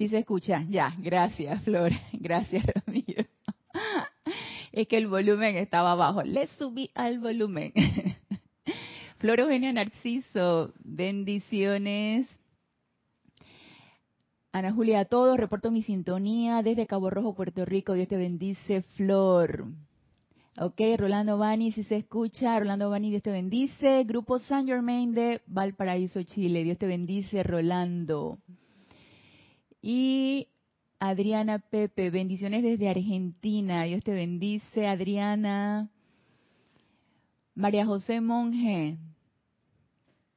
Sí se escucha, ya, gracias Flor, gracias Ramiro. Es que el volumen estaba bajo, le subí al volumen. Flor Eugenia Narciso, bendiciones. Ana Julia, a todos, reporto mi sintonía desde Cabo Rojo, Puerto Rico. Dios te bendice, Flor. Ok, Rolando Bani, si se escucha, Rolando Bani, Dios te bendice. Grupo San Germain de Valparaíso, Chile. Dios te bendice, Rolando. Y Adriana Pepe, bendiciones desde Argentina. Dios te bendice, Adriana. María José Monje.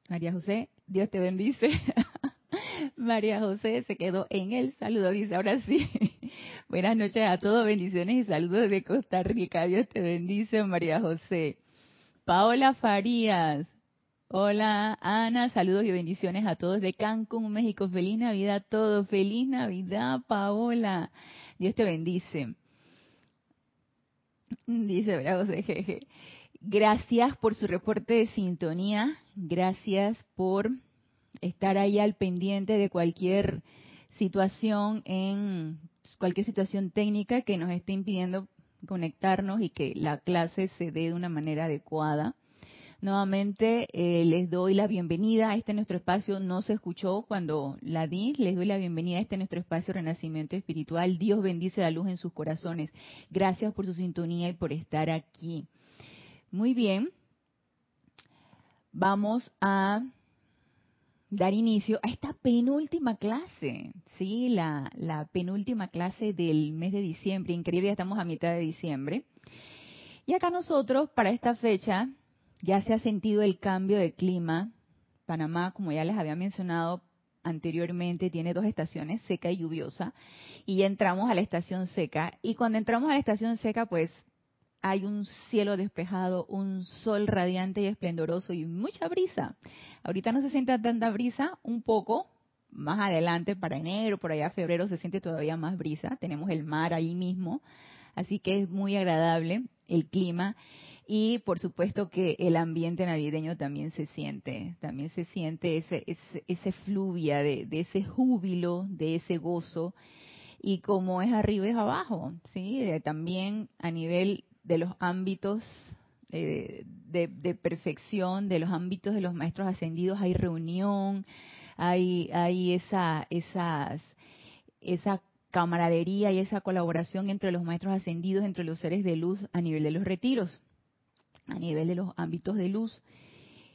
María José, Dios te bendice. María José se quedó en el saludo, dice ahora sí. Buenas noches a todos, bendiciones y saludos de Costa Rica. Dios te bendice, María José. Paola Farías. Hola, Ana, saludos y bendiciones a todos de Cancún, México. Feliz Navidad a todos. Feliz Navidad, Paola. Dios te bendice. Dice José, jeje. Gracias por su reporte de sintonía. Gracias por estar ahí al pendiente de cualquier situación en cualquier situación técnica que nos esté impidiendo conectarnos y que la clase se dé de una manera adecuada. Nuevamente eh, les doy la bienvenida a este nuestro espacio. No se escuchó cuando la di. Les doy la bienvenida a este nuestro espacio Renacimiento Espiritual. Dios bendice la luz en sus corazones. Gracias por su sintonía y por estar aquí. Muy bien. Vamos a dar inicio a esta penúltima clase, sí, la, la penúltima clase del mes de diciembre. Increíble, ya estamos a mitad de diciembre. Y acá nosotros, para esta fecha, ya se ha sentido el cambio de clima. Panamá, como ya les había mencionado anteriormente, tiene dos estaciones, seca y lluviosa. Y entramos a la estación seca. Y cuando entramos a la estación seca, pues hay un cielo despejado, un sol radiante y esplendoroso y mucha brisa. Ahorita no se siente tanta brisa, un poco, más adelante para enero, por allá febrero se siente todavía más brisa, tenemos el mar ahí mismo, así que es muy agradable el clima y por supuesto que el ambiente navideño también se siente, también se siente ese, ese, ese fluvia de, ese júbilo, de ese gozo, y como es arriba es abajo, ¿sí? también a nivel de los ámbitos eh, de, de, perfección, de los ámbitos de los maestros ascendidos, hay reunión, hay, hay esa, esas, esa camaradería y esa colaboración entre los maestros ascendidos, entre los seres de luz a nivel de los retiros a nivel de los ámbitos de luz.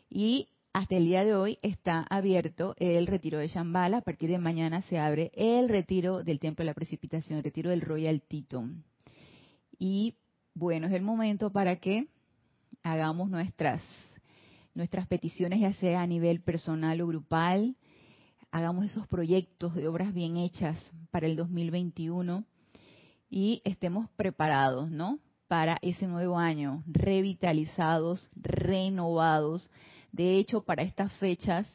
Y hasta el día de hoy está abierto el retiro de Shambhala. A partir de mañana se abre el retiro del Templo de la Precipitación, el retiro del Royal Teton. Y bueno, es el momento para que hagamos nuestras, nuestras peticiones, ya sea a nivel personal o grupal, hagamos esos proyectos de obras bien hechas para el 2021 y estemos preparados, ¿no? Para ese nuevo año, revitalizados, renovados. De hecho, para estas fechas,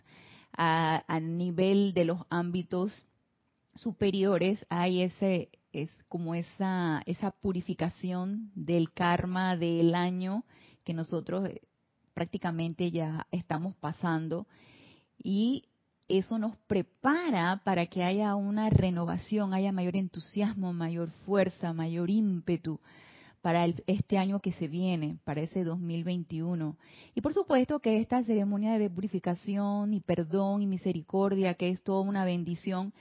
a, nivel de los ámbitos superiores, hay ese, es como esa, esa purificación del karma del año que nosotros eh, prácticamente ya estamos pasando y eso nos prepara para que haya una renovación, haya mayor entusiasmo, mayor fuerza, mayor ímpetu para este año que se viene, para ese 2021. Y por supuesto que esta ceremonia de purificación y perdón y misericordia, que es toda una bendición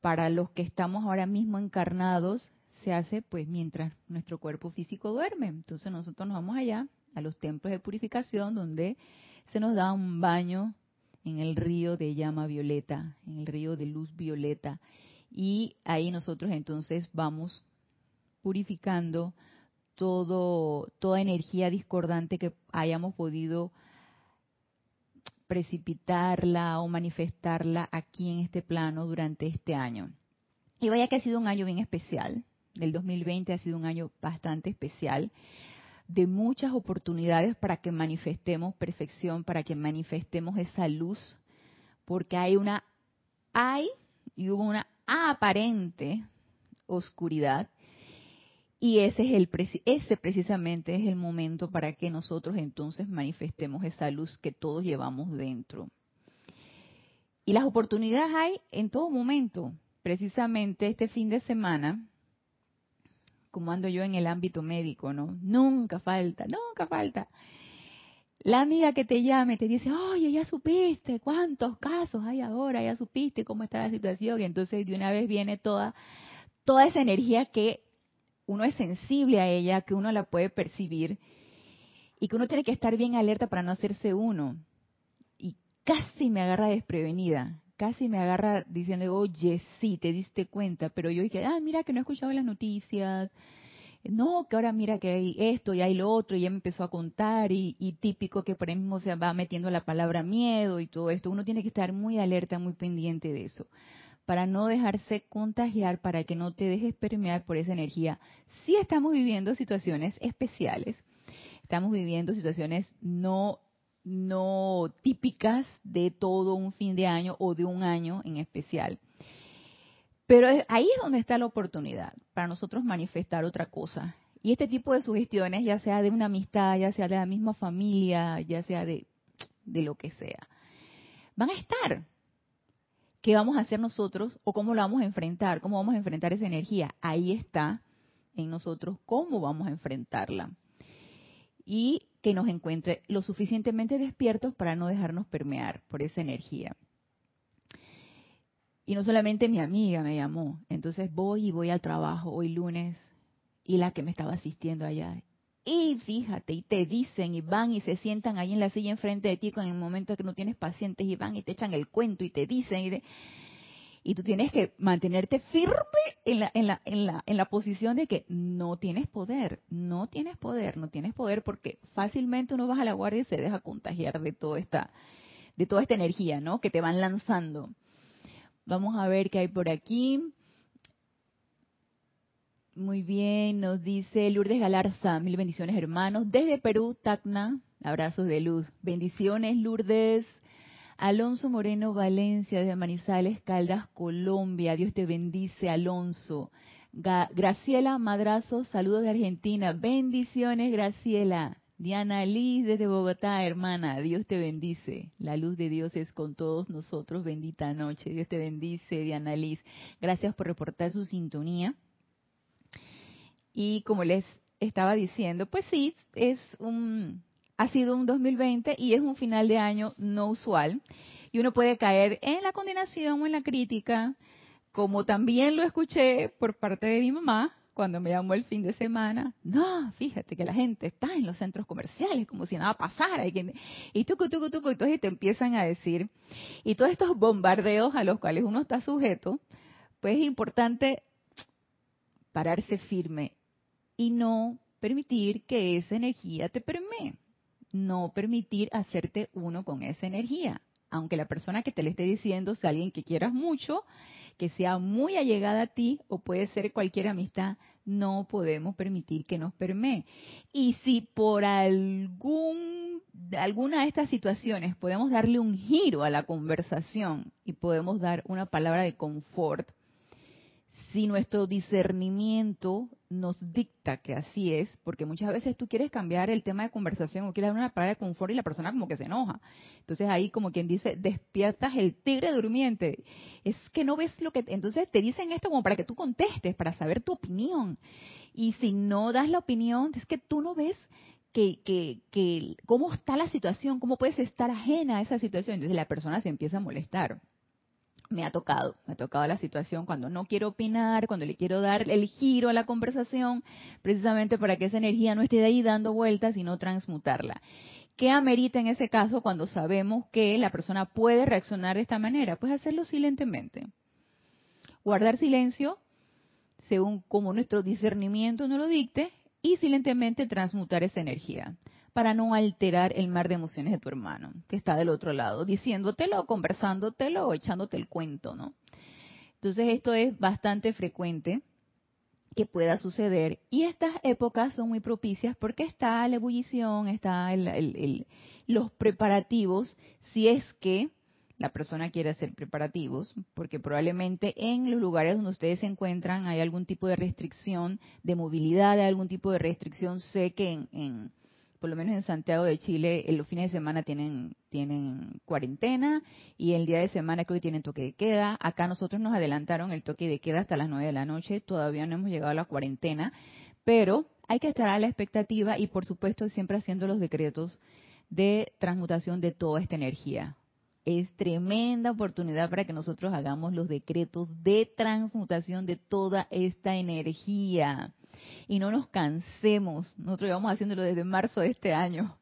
para los que estamos ahora mismo encarnados, se hace pues mientras nuestro cuerpo físico duerme. Entonces nosotros nos vamos allá a los templos de purificación donde se nos da un baño en el río de llama violeta, en el río de luz violeta. Y ahí nosotros entonces vamos purificando todo, toda energía discordante que hayamos podido precipitarla o manifestarla aquí en este plano durante este año. Y vaya que ha sido un año bien especial. El 2020 ha sido un año bastante especial, de muchas oportunidades para que manifestemos perfección, para que manifestemos esa luz, porque hay una, hay y hubo una aparente oscuridad y ese es el ese precisamente es el momento para que nosotros entonces manifestemos esa luz que todos llevamos dentro. Y las oportunidades hay en todo momento, precisamente este fin de semana, como ando yo en el ámbito médico, ¿no? Nunca falta, nunca falta. La amiga que te llame te dice, oye, ya supiste cuántos casos hay ahora, ya supiste cómo está la situación, y entonces de una vez viene toda, toda esa energía que uno es sensible a ella, que uno la puede percibir, y que uno tiene que estar bien alerta para no hacerse uno. Y casi me agarra desprevenida, casi me agarra diciendo, oye, sí, te diste cuenta, pero yo dije, ah, mira que no he escuchado las noticias, no, que ahora mira que hay esto y hay lo otro, y ya me empezó a contar, y, típico que por mismo se va metiendo la palabra miedo y todo esto, uno tiene que estar muy alerta, muy pendiente de eso, para no dejarse contagiar, para que no te dejes permear por esa energía. Sí estamos viviendo situaciones especiales, estamos viviendo situaciones no no típicas de todo un fin de año o de un año en especial. Pero ahí es donde está la oportunidad para nosotros manifestar otra cosa. Y este tipo de sugestiones, ya sea de una amistad, ya sea de la misma familia, ya sea de, de lo que sea, van a estar. ¿Qué vamos a hacer nosotros o cómo lo vamos a enfrentar? ¿Cómo vamos a enfrentar esa energía? Ahí está en nosotros cómo vamos a enfrentarla y que nos encuentre lo suficientemente despiertos para no dejarnos permear por esa energía. Y no solamente mi amiga me llamó, entonces voy y voy al trabajo hoy lunes y la que me estaba asistiendo allá. Y fíjate, y te dicen y van y se sientan ahí en la silla enfrente de ti con el momento que no tienes pacientes y van y te echan el cuento y te dicen y, tú tienes que mantenerte firme en la, en, la, en, la, en la posición de que no tienes poder, no tienes poder, no tienes poder porque fácilmente uno baja la guardia y se deja contagiar de toda esta, de toda esta energía, ¿no? Que te van lanzando. Vamos a ver qué hay por aquí. Muy bien, nos dice Lourdes Galarza, mil bendiciones hermanos. Desde Perú, Tacna, abrazos de luz. Bendiciones, Lourdes. Alonso Moreno Valencia, desde Manizales, Caldas, Colombia. Dios te bendice, Alonso. Graciela Madrazo, saludos de Argentina. Bendiciones, Graciela. Diana Liz desde Bogotá, hermana, Dios te bendice. La luz de Dios es con todos nosotros. Bendita noche. Dios te bendice, Diana Liz. Gracias por reportar su sintonía. Y como les estaba diciendo, pues sí, es un, ha sido un 2020 y es un final de año no usual. Y uno puede caer en la condenación o en la crítica, como también lo escuché por parte de mi mamá, cuando me llamó el fin de semana, no, fíjate que la gente está en los centros comerciales como si nada pasara. Y, que, y tucu, tucu, tucu, entonces te empiezan a decir, y todos estos bombardeos a los cuales uno está sujeto, pues es importante pararse firme y no permitir que esa energía te permee. No permitir hacerte uno con esa energía. Aunque la persona que te le esté diciendo sea alguien que quieras mucho, que sea muy allegada a ti o puede ser cualquier amistad, no podemos permitir que nos permee. Y si por algún, alguna de estas situaciones podemos darle un giro a la conversación y podemos dar una palabra de confort, si nuestro discernimiento nos dicta que así es, porque muchas veces tú quieres cambiar el tema de conversación o quieres dar una palabra de confort y la persona como que se enoja. Entonces ahí como quien dice, despiertas el tigre durmiente. Es que no ves lo que... Entonces te dicen esto como para que tú contestes, para saber tu opinión. Y si no das la opinión, es que tú no ves que, que, que cómo está la situación, cómo puedes estar ajena a esa situación. Entonces la persona se empieza a molestar me ha tocado, me ha tocado la situación cuando no quiero opinar, cuando le quiero dar el giro a la conversación, precisamente para que esa energía no esté ahí dando vueltas, sino transmutarla. ¿Qué amerita en ese caso cuando sabemos que la persona puede reaccionar de esta manera? Pues hacerlo silentemente. Guardar silencio, según como nuestro discernimiento nos lo dicte, y silentemente transmutar esa energía para no alterar el mar de emociones de tu hermano, que está del otro lado, diciéndotelo, conversándotelo echándote el cuento, ¿no? Entonces esto es bastante frecuente que pueda suceder y estas épocas son muy propicias porque está la ebullición, está los preparativos, si es que la persona quiere hacer preparativos, porque probablemente en los lugares donde ustedes se encuentran hay algún tipo de restricción de movilidad, hay algún tipo de restricción, sé que en por lo menos en Santiago de Chile, en los fines de semana tienen, tienen cuarentena y el día de semana creo que tienen toque de queda. Acá nosotros nos adelantaron el toque de queda hasta las 9 de la noche, todavía no hemos llegado a la cuarentena, pero hay que estar a la expectativa y por supuesto siempre haciendo los decretos de transmutación de toda esta energía. Es tremenda oportunidad para que nosotros hagamos los decretos de transmutación de toda esta energía y no nos cansemos. Nosotros llevamos haciéndolo desde marzo de este año.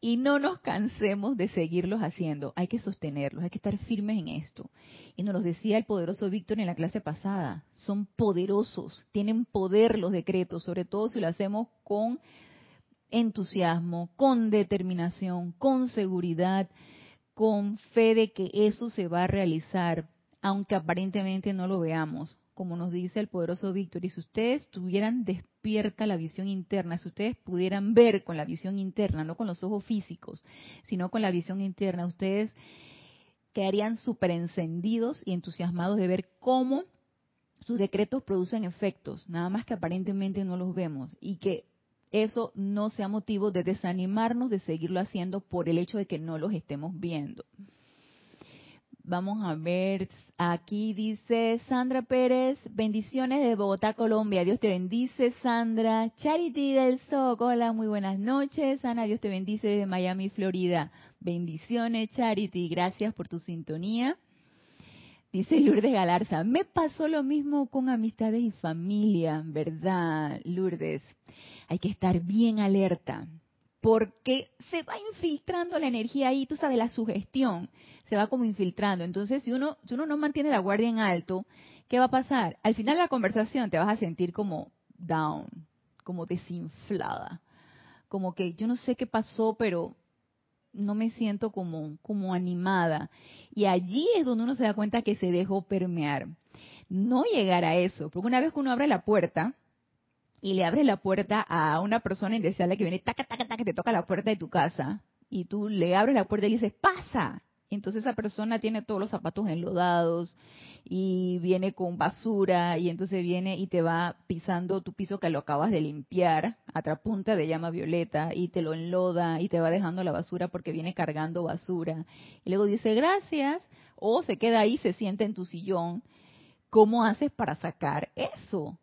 Y no nos cansemos de seguirlos haciendo. Hay que sostenerlos, hay que estar firmes en esto. Y nos lo decía el poderoso Víctor en la clase pasada. Son poderosos, tienen poder los decretos, sobre todo si lo hacemos con entusiasmo, con determinación, con seguridad, con fe de que eso se va a realizar, aunque aparentemente no lo veamos como nos dice el poderoso Víctor, y si ustedes tuvieran despierta la visión interna, si ustedes pudieran ver con la visión interna, no con los ojos físicos, sino con la visión interna, ustedes quedarían súper encendidos y entusiasmados de ver cómo sus decretos producen efectos, nada más que aparentemente no los vemos, y que eso no sea motivo de desanimarnos de seguirlo haciendo por el hecho de que no los estemos viendo. Vamos a ver, aquí dice Sandra Pérez, bendiciones de Bogotá, Colombia. Dios te bendice, Sandra. Charity del SOC, hola, muy buenas noches. Ana, Dios te bendice desde Miami, Florida. Bendiciones, Charity, gracias por tu sintonía. Dice Lourdes Galarza, me pasó lo mismo con amistades y familia, ¿verdad, Lourdes? Hay que estar bien alerta, porque se va infiltrando la energía ahí, tú sabes, la sugestión se va como infiltrando. Entonces, si uno, si uno no mantiene la guardia en alto, ¿qué va a pasar? Al final de la conversación te vas a sentir como down, como desinflada, como que yo no sé qué pasó, pero no me siento como, como animada. Y allí es donde uno se da cuenta que se dejó permear. No llegar a eso, porque una vez que uno abre la puerta, y le abre la puerta a una persona indeseable que viene, taca, taca, taca, que te toca la puerta de tu casa, y tú le abres la puerta y le dices, pasa, entonces esa persona tiene todos los zapatos enlodados y viene con basura y entonces viene y te va pisando tu piso que lo acabas de limpiar a punta de llama violeta y te lo enloda y te va dejando la basura porque viene cargando basura. Y luego dice gracias o se queda ahí, se sienta en tu sillón. ¿Cómo haces para sacar eso?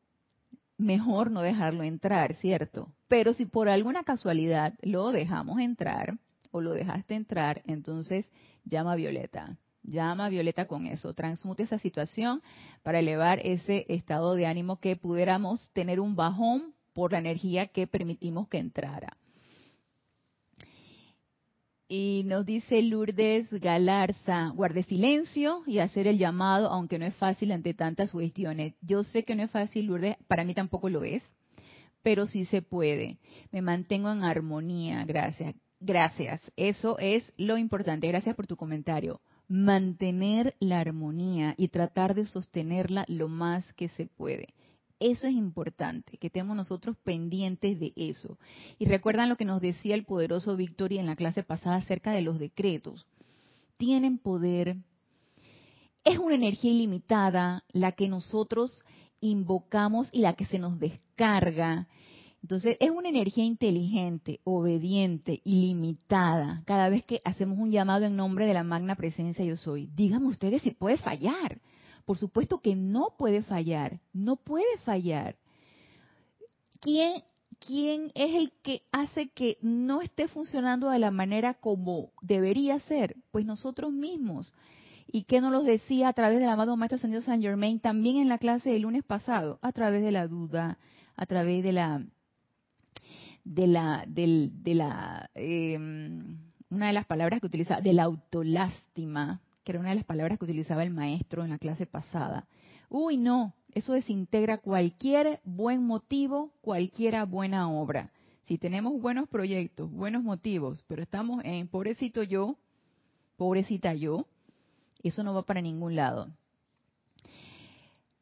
Mejor no dejarlo entrar, ¿cierto? Pero si por alguna casualidad lo dejamos entrar o lo dejaste entrar, entonces llama Violeta. Llama Violeta con eso. Transmute esa situación para elevar ese estado de ánimo que pudiéramos tener un bajón por la energía que permitimos que entrara. Y nos dice Lourdes Galarza, guarde silencio y hacer el llamado, aunque no es fácil ante tantas cuestiones. Yo sé que no es fácil, Lourdes, para mí tampoco lo es, pero sí se puede. Me mantengo en armonía, gracias. Gracias, eso es lo importante. Gracias por tu comentario. Mantener la armonía y tratar de sostenerla lo más que se puede. Eso es importante, que estemos nosotros pendientes de eso. Y recuerdan lo que nos decía el poderoso Victoria en la clase pasada acerca de los decretos. Tienen poder. Es una energía ilimitada la que nosotros invocamos y la que se nos descarga entonces es una energía inteligente, obediente, ilimitada. Cada vez que hacemos un llamado en nombre de la magna presencia yo soy, díganme ustedes si puede fallar. Por supuesto que no puede fallar, no puede fallar. ¿Quién, ¿Quién es el que hace que no esté funcionando de la manera como debería ser? Pues nosotros mismos. ¿Y qué nos lo decía a través del amado Maestro Ascendido San Germain también en la clase del lunes pasado? A través de la duda, a través de la de la, del, de la, em, una de las palabras que utilizaba, de la autolástima, que era una de las palabras que utilizaba el maestro en la clase pasada. Uy, no, eso desintegra cualquier buen motivo, cualquiera buena obra. Si tenemos buenos proyectos, buenos motivos, pero estamos en pobrecito yo, pobrecita yo, eso no va para ningún lado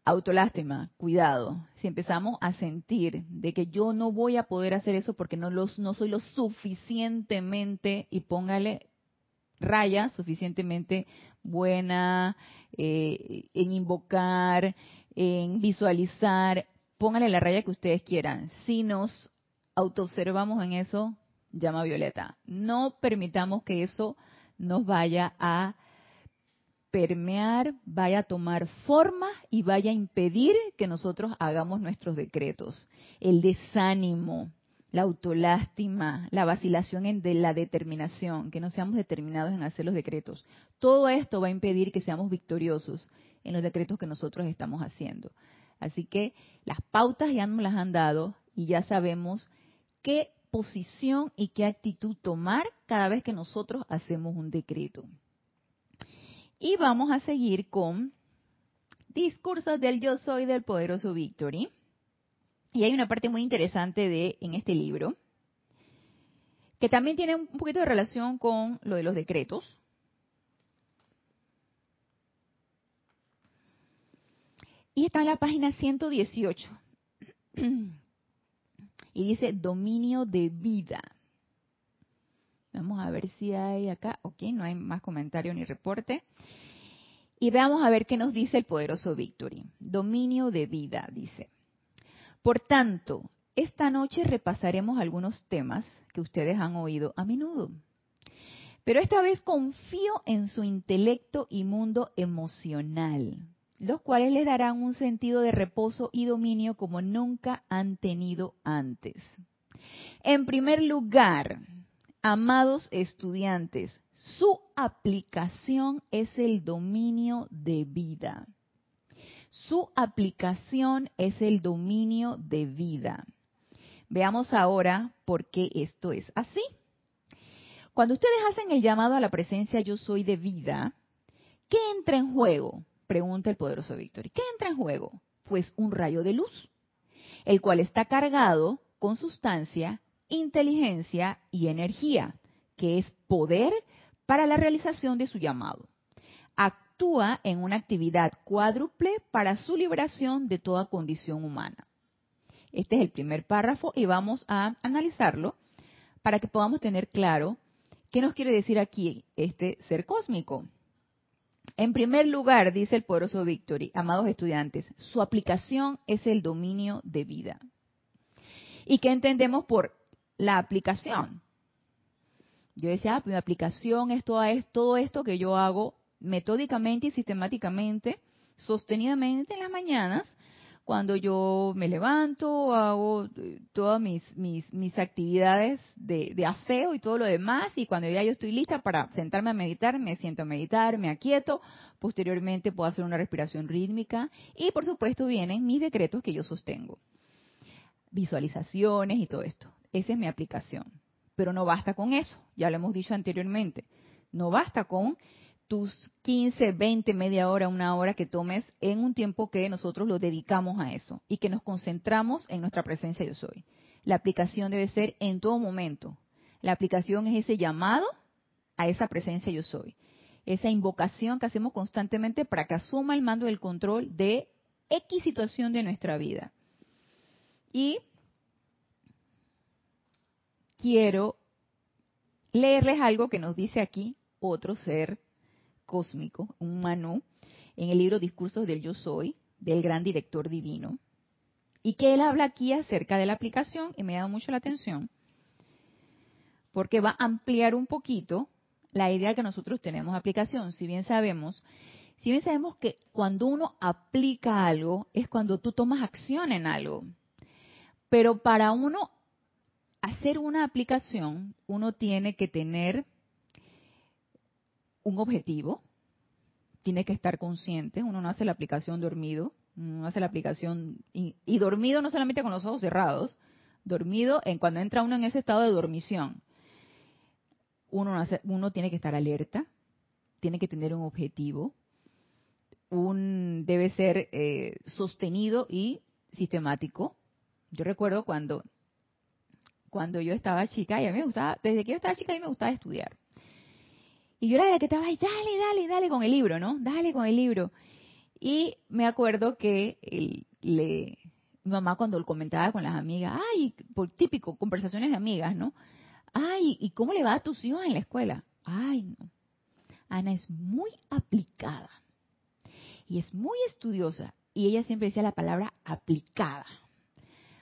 autolástima, cuidado. Si empezamos a sentir de que yo no voy a poder hacer eso porque no, los, no soy lo suficientemente, y póngale raya, suficientemente buena eh, en invocar, en visualizar, póngale la raya que ustedes quieran. Si nos autoobservamos en eso, llama violeta. No permitamos que eso nos vaya a permear, vaya a tomar forma y vaya a impedir que nosotros hagamos nuestros decretos. El desánimo, la autolástima, la vacilación en de la determinación, que no seamos determinados en hacer los decretos. Todo esto va a impedir que seamos victoriosos en los decretos que nosotros estamos haciendo. Así que las pautas ya nos las han dado y ya sabemos qué posición y qué actitud tomar cada vez que nosotros hacemos un decreto. Y vamos a seguir con discursos del yo soy del poderoso Victory. Y hay una parte muy interesante de en este libro que también tiene un poquito de relación con lo de los decretos. Y está en la página 118. Y dice dominio de vida. Vamos a ver si hay acá. Ok, no hay más comentario ni reporte. Y veamos a ver qué nos dice el poderoso Victory. Dominio de vida, dice. Por tanto, esta noche repasaremos algunos temas que ustedes han oído a menudo. Pero esta vez confío en su intelecto y mundo emocional, los cuales les darán un sentido de reposo y dominio como nunca han tenido antes. En primer lugar, amados estudiantes, su aplicación es el dominio de vida. Su aplicación es el dominio de vida. Veamos ahora por qué esto es así. Cuando ustedes hacen el llamado a la presencia yo soy de vida, ¿qué entra en juego? Pregunta el poderoso Víctor. ¿Qué entra en juego? Pues un rayo de luz, el cual está cargado con sustancia, inteligencia y energía, que es poder para la realización de su llamado actúa en una actividad cuádruple para su liberación de toda condición humana. Este es el primer párrafo y vamos a analizarlo para que podamos tener claro qué nos quiere decir aquí este ser cósmico. En primer lugar, dice el poderoso Victory, amados estudiantes, su aplicación es el dominio de vida. ¿Y qué entendemos por la aplicación? Yo decía, ah, mi aplicación es todo esto que yo hago metódicamente y sistemáticamente, sostenidamente en las mañanas, cuando yo me levanto, hago eh, todas mis, mis, actividades de, de, aseo y todo lo demás, y cuando ya yo estoy lista para sentarme a meditar, me siento a meditar, me aquieto, posteriormente puedo hacer una respiración rítmica, y por supuesto vienen mis decretos que yo sostengo, visualizaciones y todo esto. Esa es mi aplicación. Pero no basta con eso, ya lo hemos dicho anteriormente. No basta con tus 15, 20, media hora, una hora que tomes en un tiempo que nosotros lo dedicamos a eso y que nos concentramos en nuestra presencia yo soy. La aplicación debe ser en todo momento. La aplicación es ese llamado a esa presencia yo soy. Esa invocación que hacemos constantemente para que asuma el mando del control de X situación de nuestra vida. Y quiero leerles algo que nos dice aquí otro ser cósmico, un en el libro Discursos del Yo Soy, del gran director divino, y que él habla aquí acerca de la aplicación, y me ha dado mucho la atención, porque va a ampliar un poquito la idea que nosotros tenemos de aplicación. Si bien sabemos, si bien sabemos que cuando uno aplica algo es cuando tú tomas acción en algo. Pero para uno hacer una aplicación, uno tiene que tener un objetivo, tiene que estar consciente, uno no hace la aplicación dormido, uno hace la aplicación y, dormido no solamente con los ojos cerrados, dormido en cuando entra uno en ese estado de dormición. Uno, hace, uno tiene que estar alerta, tiene que tener un objetivo, un debe ser eh, sostenido y sistemático. Yo recuerdo cuando cuando yo estaba chica y a mí me gustaba, desde que yo estaba chica a mí me gustaba estudiar. Y yo era la que estaba ahí, dale, dale, dale con el libro, ¿no? Dale con el libro. Y me acuerdo que le, mi mamá cuando lo comentaba con las amigas, ay, por típico, conversaciones de amigas, ¿no? Ay, ¿y cómo le va a tus hijos en la escuela? Ay, no. Ana es muy aplicada y es muy estudiosa y ella siempre decía la palabra aplicada.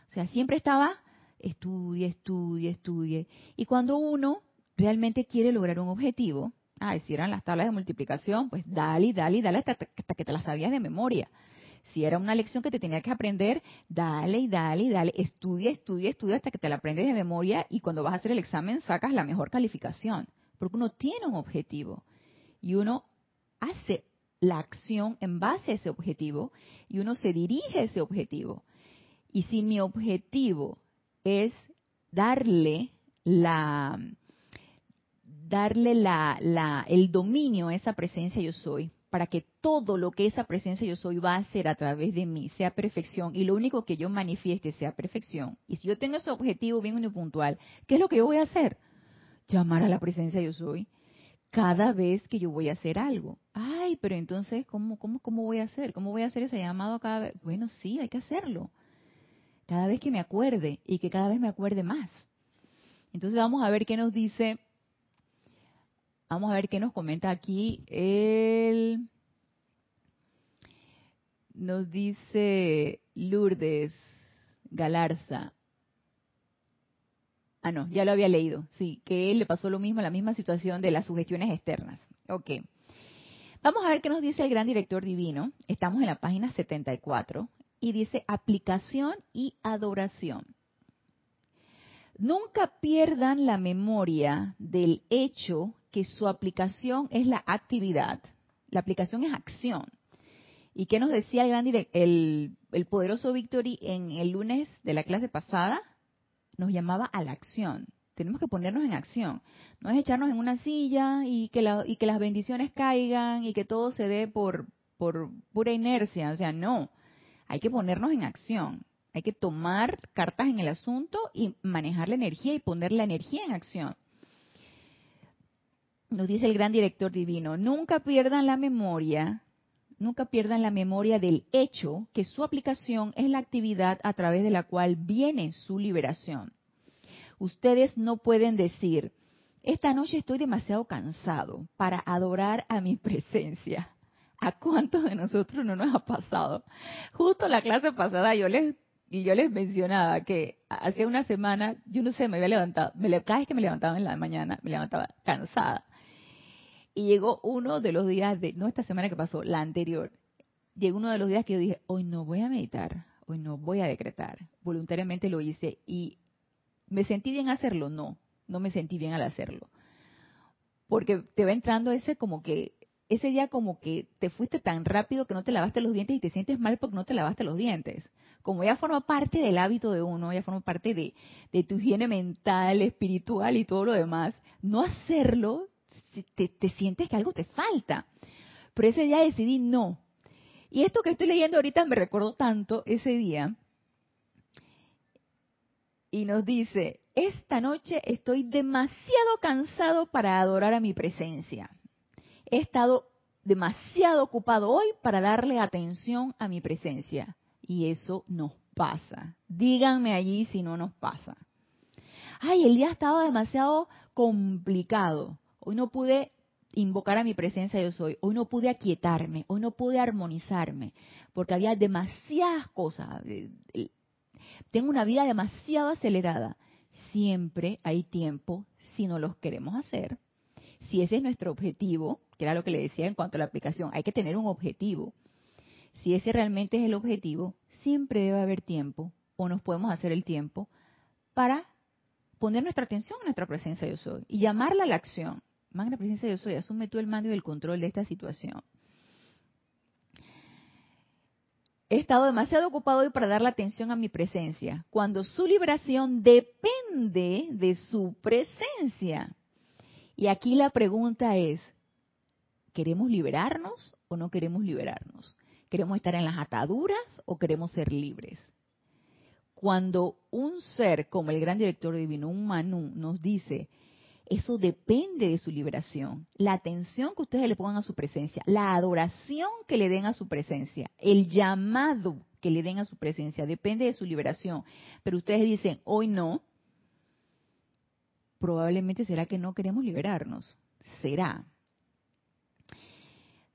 O sea, siempre estaba estudie, estudie, estudie. Y cuando uno realmente quiere lograr un objetivo, ah, si eran las tablas de multiplicación, pues dale, dale, dale hasta, hasta que te las sabías de memoria. Si era una lección que te tenía que aprender, dale y dale y dale, estudia, estudia, estudia hasta que te la aprendes de memoria y cuando vas a hacer el examen sacas la mejor calificación, porque uno tiene un objetivo y uno hace la acción en base a ese objetivo y uno se dirige a ese objetivo. Y si mi objetivo es darle la darle la, la, el dominio a esa presencia yo soy, para que todo lo que esa presencia yo soy va a hacer a través de mí sea perfección y lo único que yo manifieste sea perfección. Y si yo tengo ese objetivo bien puntual, ¿qué es lo que yo voy a hacer? Llamar a la presencia yo soy cada vez que yo voy a hacer algo. Ay, pero entonces, ¿cómo, cómo, cómo voy a hacer? ¿Cómo voy a hacer ese llamado cada vez? Bueno, sí, hay que hacerlo. Cada vez que me acuerde y que cada vez me acuerde más. Entonces vamos a ver qué nos dice Vamos a ver qué nos comenta aquí. Él nos dice Lourdes Galarza. Ah, no, ya lo había leído. Sí, que él le pasó lo mismo, la misma situación de las sugestiones externas. Ok. Vamos a ver qué nos dice el gran director divino. Estamos en la página 74 y dice aplicación y adoración. Nunca pierdan la memoria del hecho que su aplicación es la actividad. La aplicación es acción. ¿Y qué nos decía el, gran el, el poderoso Victory en el lunes de la clase pasada? Nos llamaba a la acción. Tenemos que ponernos en acción. No es echarnos en una silla y que, las bendiciones caigan y que todo se dé por, por pura inercia. O sea, no. Hay que ponernos en acción. Hay que tomar cartas en el asunto y manejar la energía y poner la energía en acción nos dice el gran director divino, nunca pierdan la memoria, nunca pierdan la memoria del hecho que su aplicación es la actividad a través de la cual viene su liberación. Ustedes no pueden decir, esta noche estoy demasiado cansado para adorar a mi presencia. ¿A cuántos de nosotros no nos ha pasado? Justo la clase pasada yo les y yo les mencionaba que hace una semana, yo no sé, me había levantado, me, cada vez que me levantaba en la mañana, me levantaba cansada. Y llegó uno de los días de, no esta semana que pasó, la anterior, llegó uno de los días que yo dije, hoy no voy a meditar, hoy no voy a decretar. Voluntariamente lo hice y me sentí bien hacerlo, no, no me sentí bien al hacerlo. Porque te va entrando ese como que, ese día como que te fuiste tan rápido que no te lavaste los dientes y te sientes mal porque no te lavaste los dientes. Como ya forma parte del hábito de uno, ya forma parte de, de tu higiene mental, espiritual y todo lo demás, no hacerlo te, sientes que algo te falta. Pero ese día decidí no. Y esto que estoy leyendo ahorita me recordó tanto ese día. Y nos dice, esta noche estoy demasiado cansado para adorar a mi presencia. He estado demasiado ocupado hoy para darle atención a mi presencia. Y eso nos pasa. Díganme allí si no nos pasa. Ay, el día ha estado demasiado complicado. Hoy no pude invocar a mi presencia yo soy. Hoy no pude aquietarme, hoy no pude armonizarme, porque había demasiadas cosas. Tengo una vida demasiado acelerada. Siempre hay tiempo si no los queremos hacer. Si ese es nuestro objetivo, que era lo que le decía en cuanto a la aplicación, hay que tener un objetivo. Si ese realmente es el objetivo, siempre debe haber tiempo, o nos podemos hacer el tiempo, para poner nuestra atención en nuestra presencia yo soy y llamarla a la acción. Magna presencia yo soy, asume tú el mando y el control de esta situación. He estado demasiado ocupado hoy para dar la atención a mi presencia, cuando su liberación depende de su presencia. Y aquí la pregunta es, ¿queremos liberarnos o no queremos liberarnos? ¿Queremos estar en las ataduras o queremos ser libres? Cuando un ser como el gran director divino, un Manú, nos dice, eso depende de su liberación. La atención que ustedes le pongan a su presencia, la adoración que le den a su presencia, el llamado que le den a su presencia, depende de su liberación. Pero ustedes dicen, hoy no, probablemente será que no queremos liberarnos. Será.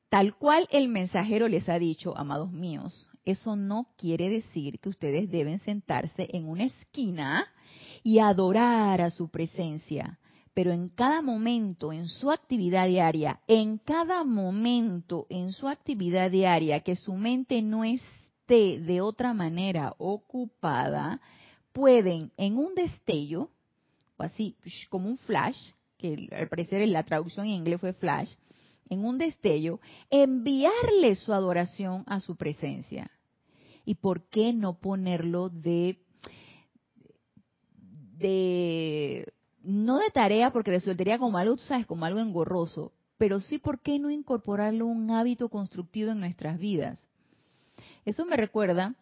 Tal cual el mensajero les ha dicho, amados míos, eso no quiere decir que ustedes deben sentarse en una esquina y adorar a su presencia. Pero en cada momento, en su actividad diaria, en cada momento, en su actividad diaria, que su mente no esté de otra manera ocupada, pueden en un destello, o así como un flash, que al parecer la traducción en inglés fue flash, en un destello, enviarle su adoración a su presencia. ¿Y por qué no ponerlo de, de, no de tarea porque resultaría como algo, sabes, como algo engorroso, pero sí por qué no incorporarlo un hábito constructivo en nuestras vidas? Eso me recuerda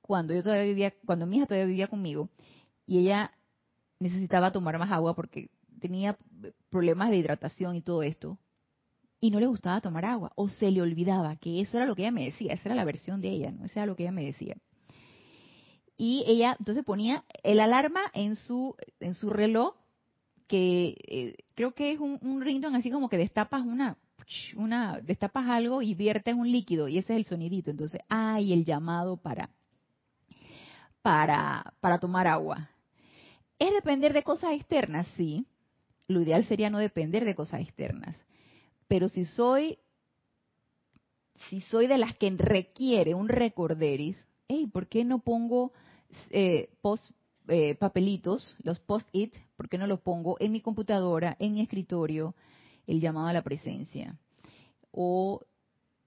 cuando yo todavía vivía, cuando mi hija todavía vivía conmigo y ella necesitaba tomar más agua porque tenía problemas de hidratación y todo esto y no le gustaba tomar agua o se le olvidaba que eso era lo que ella me decía, esa era la versión de ella, no esa era lo que ella me decía. Y ella entonces ponía el alarma en su en su reloj que eh, creo que es un, un así como que destapas una una destapas algo y viertes un líquido y ese es el sonidito, entonces hay el llamado para para para tomar agua. ¿Es depender de cosas externas? Sí. Lo ideal sería no depender de cosas externas. Pero si soy, si soy de las que requiere un recorderis, hey, ¿por qué no pongo eh, post, eh, papelitos, los post-it, ¿por qué no los pongo en mi computadora, en mi escritorio, el llamado a la presencia? O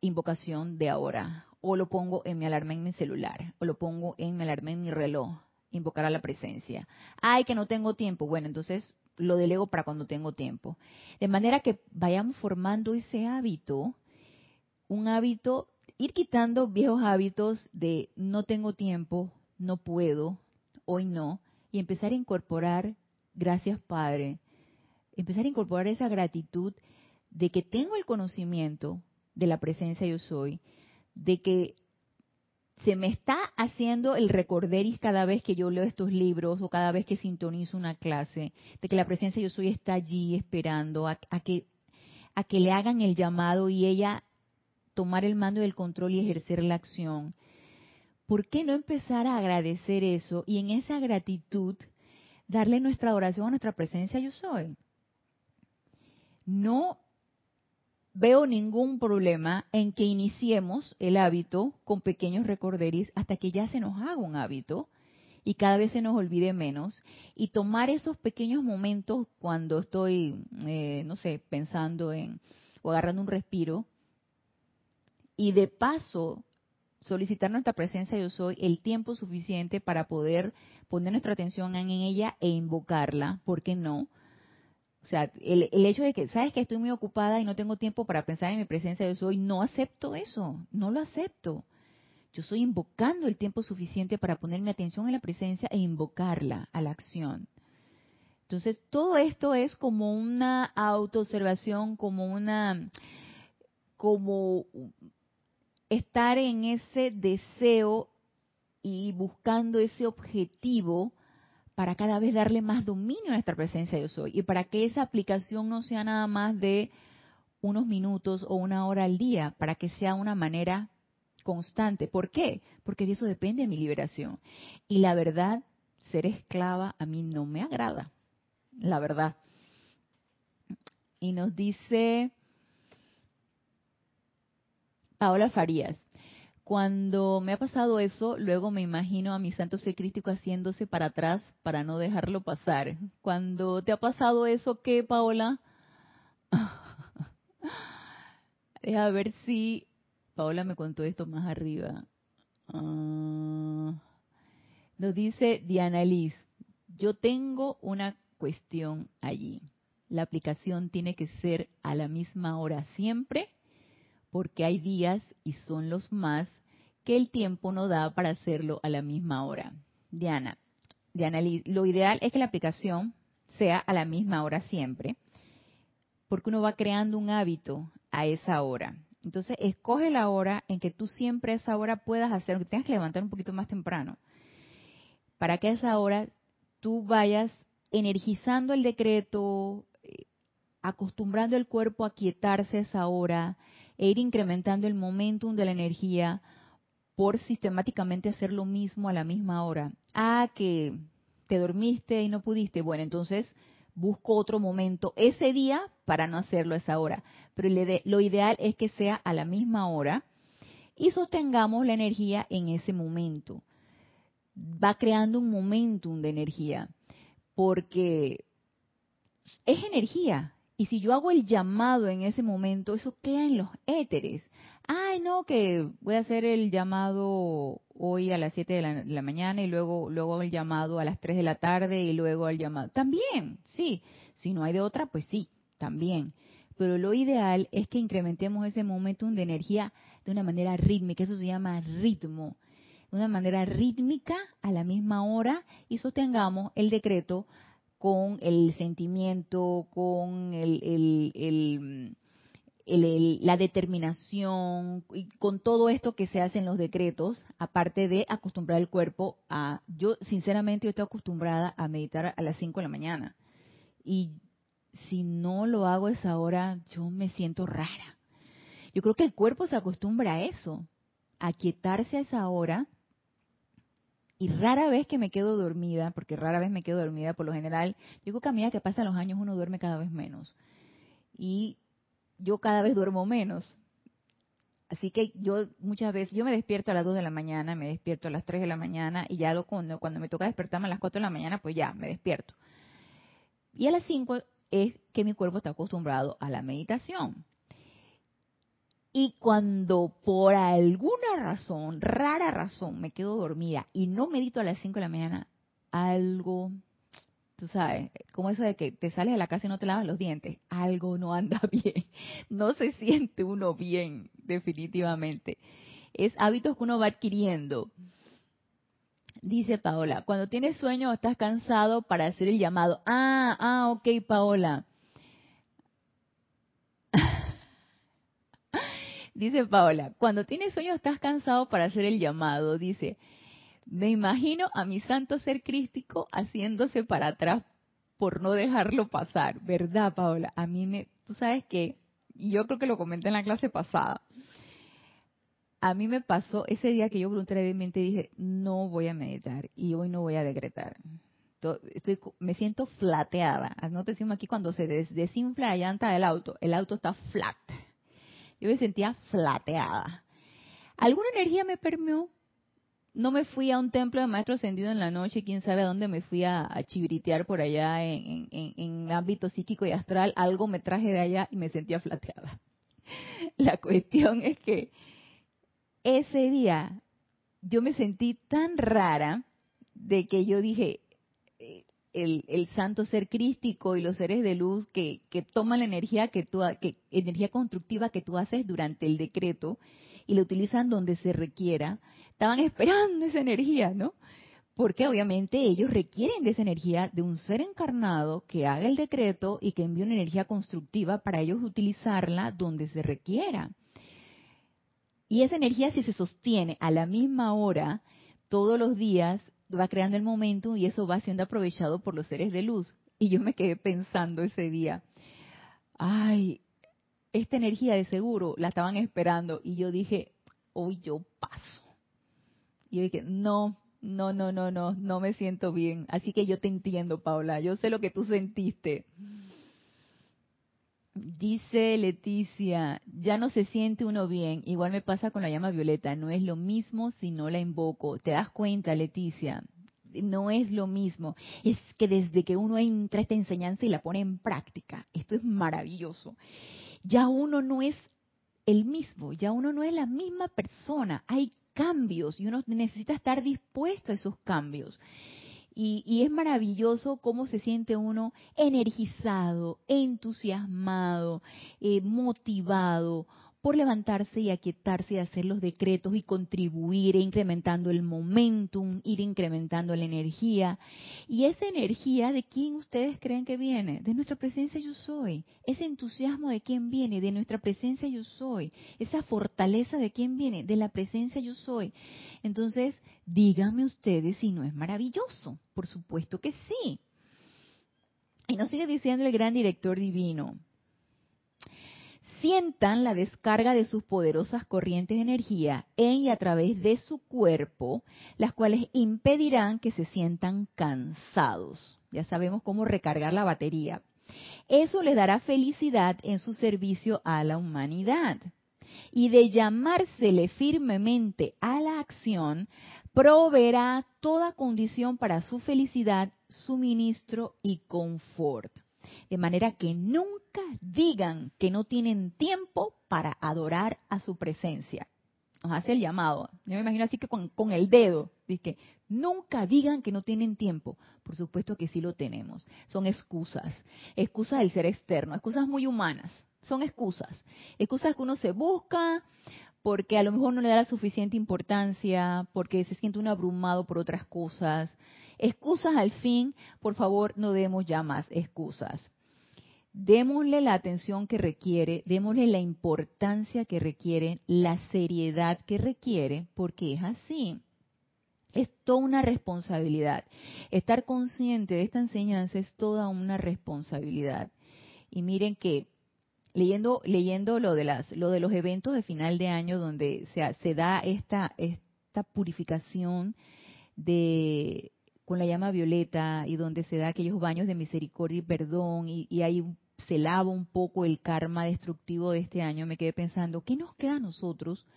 invocación de ahora, o lo pongo en mi alarma en mi celular, o lo pongo en mi alarma en mi reloj, invocar a la presencia. Ay, que no tengo tiempo. Bueno, entonces lo delego para cuando tengo tiempo. De manera que vayamos formando ese hábito, un hábito, ir quitando viejos hábitos de no tengo tiempo, no puedo, hoy no, y empezar a incorporar, gracias Padre, empezar a incorporar esa gratitud de que tengo el conocimiento de la presencia yo soy, de que se me está haciendo el recorderis cada vez que yo leo estos libros o cada vez que sintonizo una clase, de que la presencia yo soy está allí esperando a, que, a que le hagan el llamado y ella tomar el mando del control y ejercer la acción. ¿Por qué no empezar a agradecer eso y en esa gratitud darle nuestra adoración a nuestra presencia yo soy? No veo ningún problema en que iniciemos el hábito con pequeños recorderis hasta que ya se nos haga un hábito y cada vez se nos olvide menos y tomar esos pequeños momentos cuando estoy, eh, no sé, pensando en o agarrando un respiro y de paso solicitar nuestra presencia yo soy el tiempo suficiente para poder poner nuestra atención en ella e invocarla, ¿por qué no? O sea, el, hecho de que, sabes que estoy muy ocupada y no tengo tiempo para pensar en mi presencia yo soy, no acepto eso, no lo acepto. Yo estoy invocando el tiempo suficiente para poner mi atención en la presencia e invocarla a la acción. Entonces, todo esto es como una autoobservación, como una, como estar en ese deseo y buscando ese objetivo para cada vez darle más dominio a esta presencia yo soy y para que esa aplicación no sea nada más de unos minutos o una hora al día, para que sea una manera constante. ¿Por qué? Porque de eso depende mi liberación. Y la verdad, ser esclava a mí no me agrada, la verdad. Y nos dice Paola Farías, cuando me ha pasado eso, luego me imagino a mi santo ser crítico haciéndose para atrás para no dejarlo pasar. Cuando te ha pasado eso, ¿qué, Paola? Deja ver si Paola me contó esto más arriba. Ah, nos dice Diana Liz, yo tengo una cuestión allí. La aplicación tiene que ser a la misma hora siempre, porque hay días y son los más que el tiempo no da para hacerlo a la misma hora. Diana, Diana, lo ideal es que la aplicación sea a la misma hora siempre, porque uno va creando un hábito a esa hora. Entonces, escoge la hora en que tú siempre a esa hora puedas hacer, que tengas que levantar un poquito más temprano, para que a esa hora tú vayas energizando el decreto, eh, acostumbrando el cuerpo a quietarse a esa hora, e ir incrementando el momentum de la energía por sistemáticamente hacer lo mismo a la misma hora. Ah, que te dormiste y no pudiste, bueno, entonces busco otro momento ese día para no hacerlo a esa hora. Pero lo ideal es que sea a la misma hora y sostengamos la energía en ese momento. Va creando un momentum de energía, porque es energía. Y si yo hago el llamado en ese momento, eso queda en los éteres. Ay, no, que voy a hacer el llamado hoy a las 7 de la, mañana y luego, luego el llamado a las 3 de la tarde y luego el llamado. También, sí. Si no hay de otra, pues sí, también. Pero lo ideal es que incrementemos ese momentum de energía de una manera rítmica. Eso se llama ritmo. De una manera rítmica a la misma hora y sostengamos el decreto con el sentimiento, con el, la determinación y con todo esto que se hace en los decretos, aparte de acostumbrar el cuerpo a, yo sinceramente yo estoy acostumbrada a meditar a las 5 de la mañana y si no lo hago a esa hora, yo me siento rara. Yo creo que el cuerpo se acostumbra a eso, a quietarse a esa hora y rara vez que me quedo dormida, porque rara vez me quedo dormida por lo general, yo creo que a medida que pasan los años uno duerme cada vez menos. Y yo cada vez duermo menos. Así que yo muchas veces, yo me despierto a las 2 de la mañana, me despierto a las 3 de la mañana y ya lo, cuando, cuando me toca despertarme a las 4 de la mañana, pues ya, me despierto. Y a las 5 es que mi cuerpo está acostumbrado a la meditación. Y cuando por alguna razón, rara razón, me quedo dormida y no medito a las 5 de la mañana, algo, tú sabes, como eso de que te sales de la casa y no te lavas los dientes, algo no anda bien, no se siente uno bien, definitivamente. Es hábitos que uno va adquiriendo. Dice Paola, cuando tienes sueño o estás cansado para hacer el llamado. Ah, ah, ok, Paola. Dice Paola, cuando tienes sueño estás cansado para hacer el llamado. Dice, me imagino a mi santo ser crístico haciéndose para atrás por no dejarlo pasar. ¿Verdad, Paola? A mí me, tú sabes que, yo creo que lo comenté en la clase pasada, a mí me pasó ese día que yo voluntariamente dije, no voy a meditar y hoy no voy a decretar. Estoy, me siento flateada. No te decimos aquí cuando se desinfla la llanta del auto, el auto está flat yo me sentía flateada. Alguna energía me permeó. No me fui a un templo de maestro ascendido en la noche, quién sabe a dónde me fui a, a por allá en, en, en ámbito psíquico y astral. Algo me traje de allá y me sentía flateada. La cuestión es que ese día yo me sentí tan rara de que yo dije, el, santo ser crístico y los seres de luz que, toman la energía que tú, que, energía constructiva que tú haces durante el decreto y la utilizan donde se requiera, estaban esperando esa energía, ¿no? Porque obviamente ellos requieren de esa energía de un ser encarnado que haga el decreto y que envíe una energía constructiva para ellos utilizarla donde se requiera. Y esa energía si se sostiene a la misma hora todos los días va creando el momento y eso va siendo aprovechado por los seres de luz. Y yo me quedé pensando ese día, ay, esta energía de seguro la estaban esperando y yo dije, hoy yo paso. Y yo dije, no, no, no, no, no, no me siento bien. Así que yo te entiendo, Paula, yo sé lo que tú sentiste. Dice Leticia, ya no se siente uno bien, igual me pasa con la llama violeta, no es lo mismo si no la invoco. ¿Te das cuenta, Leticia? No es lo mismo. Es que desde que uno entra a esta enseñanza y la pone en práctica, esto es maravilloso. Ya uno no es el mismo, ya uno no es la misma persona. Hay cambios y uno necesita estar dispuesto a esos cambios. Y, es maravilloso cómo se siente uno energizado, entusiasmado, eh, motivado por levantarse y aquietarse y hacer los decretos y contribuir e incrementando el momentum, ir incrementando la energía. Y esa energía, ¿de quién ustedes creen que viene? De nuestra presencia yo soy. Ese entusiasmo de quién viene? De nuestra presencia yo soy. Esa fortaleza de quién viene? De la presencia yo soy. Entonces, díganme ustedes si no es maravilloso. Por supuesto que sí. Y nos sigue diciendo el gran director divino sientan la descarga de sus poderosas corrientes de energía en y a través de su cuerpo, las cuales impedirán que se sientan cansados. Ya sabemos cómo recargar la batería. Eso les dará felicidad en su servicio a la humanidad. Y de llamársele firmemente a la acción, proveerá toda condición para su felicidad, suministro y confort. De manera que nunca digan que no tienen tiempo para adorar a su presencia. Nos hace el llamado. Yo me imagino así que con, el dedo. Dice, nunca digan que no tienen tiempo. Por supuesto que sí lo tenemos. Son excusas. Excusas del ser externo. Excusas muy humanas. Son excusas. Excusas que uno se busca porque a lo mejor no le da la suficiente importancia, porque se siente uno abrumado por otras cosas. Excusas al fin, por favor, no demos ya más excusas. Démosle la atención que requiere, démosle la importancia que requiere, la seriedad que requiere, porque es así. Es toda una responsabilidad. Estar consciente de esta enseñanza es toda una responsabilidad. Y miren que leyendo leyendo lo de las lo de los eventos de final de año donde se, se da esta esta purificación de con la llama violeta y donde se da aquellos baños de misericordia y perdón y, y ahí se lava un poco el karma destructivo de este año, me quedé pensando, ¿qué nos queda a nosotros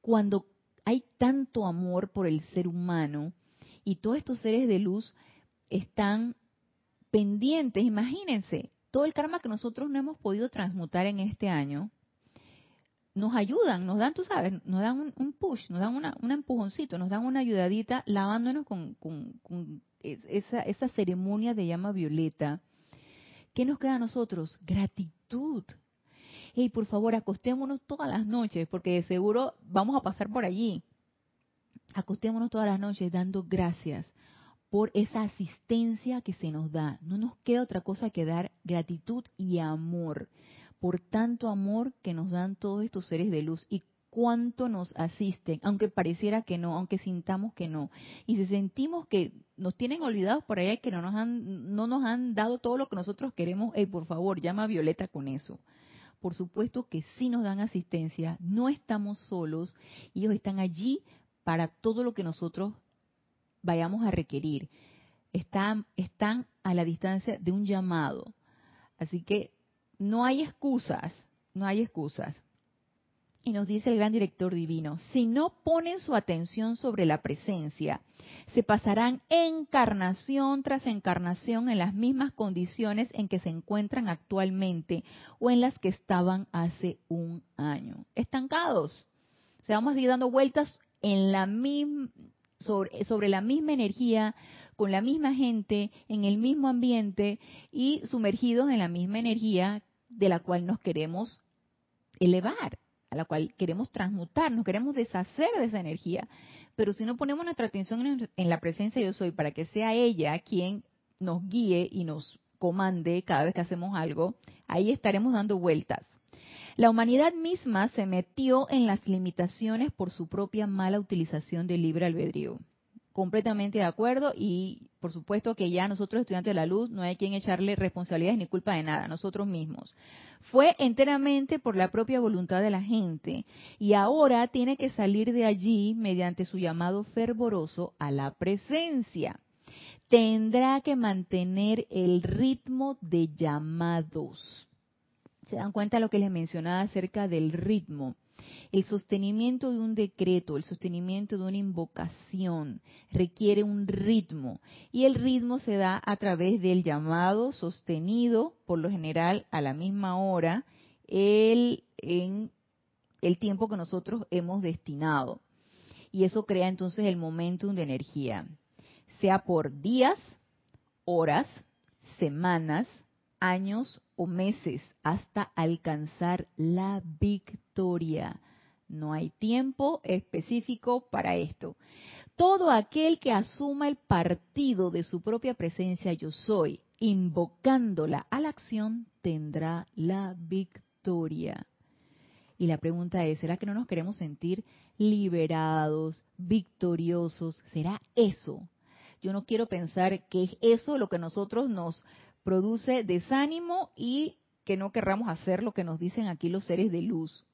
cuando hay tanto amor por el ser humano y todos estos seres de luz están pendientes? Imagínense, todo el karma que nosotros no hemos podido transmutar en este año, nos ayudan, nos dan, tú sabes, nos dan un, push, nos dan una, un empujoncito, nos dan una ayudadita lavándonos con, esa, esa ceremonia de llama violeta. ¿Qué nos queda a nosotros? Gratitud. Hey, por favor, acostémonos todas las noches, porque de seguro vamos a pasar por allí. Acostémonos todas las noches dando gracias por esa asistencia que se nos da. No nos queda otra cosa que dar gratitud y amor por tanto amor que nos dan todos estos seres de luz y cuánto nos asisten, aunque pareciera que no, aunque sintamos que no. Y si sentimos que nos tienen olvidados por allá y que no nos han, no nos han dado todo lo que nosotros queremos, hey, por favor, llama a Violeta con eso. Por supuesto que sí nos dan asistencia, no estamos solos, ellos están allí para todo lo que nosotros vayamos a requerir. Están, están a la distancia de un llamado. Así que no hay excusas, no hay excusas. Y nos dice el gran director divino, si no ponen su atención sobre la presencia, se pasarán encarnación tras encarnación en las mismas condiciones en que se encuentran actualmente o en las que estaban hace un año. Estancados. Se vamos a ir dando vueltas sobre la misma energía, con la misma gente, en el mismo ambiente y sumergidos en la misma energía de la cual nos queremos elevar, a la cual queremos transmutar, nos queremos deshacer de esa energía. Pero si no ponemos nuestra atención en, la presencia de yo soy para que sea ella quien nos guíe y nos comande cada vez que hacemos algo, ahí estaremos dando vueltas. La humanidad misma se metió en las limitaciones por su propia mala utilización del libre albedrío completamente de acuerdo y por supuesto que ya nosotros estudiantes de la luz no hay quien echarle responsabilidades ni culpa de nada, nosotros mismos. Fue enteramente por la propia voluntad de la gente y ahora tiene que salir de allí mediante su llamado fervoroso a la presencia. Tendrá que mantener el ritmo de llamados. ¿Se dan cuenta lo que les mencionaba acerca del ritmo? El sostenimiento de un decreto, el sostenimiento de una invocación requiere un ritmo y el ritmo se da a través del llamado sostenido, por lo general a la misma hora, el, en el tiempo que nosotros hemos destinado. Y eso crea entonces el momentum de energía, sea por días, horas, semanas, años o meses, hasta alcanzar la victoria. No hay tiempo específico para esto. Todo aquel que asuma el partido de su propia presencia yo soy, invocándola a la acción, tendrá la victoria. Y la pregunta es, ¿será que no nos queremos sentir liberados, victoriosos? ¿Será eso? Yo no quiero pensar que es eso lo que nosotros nos produce desánimo y que no querramos hacer lo que nos dicen aquí los seres de luz.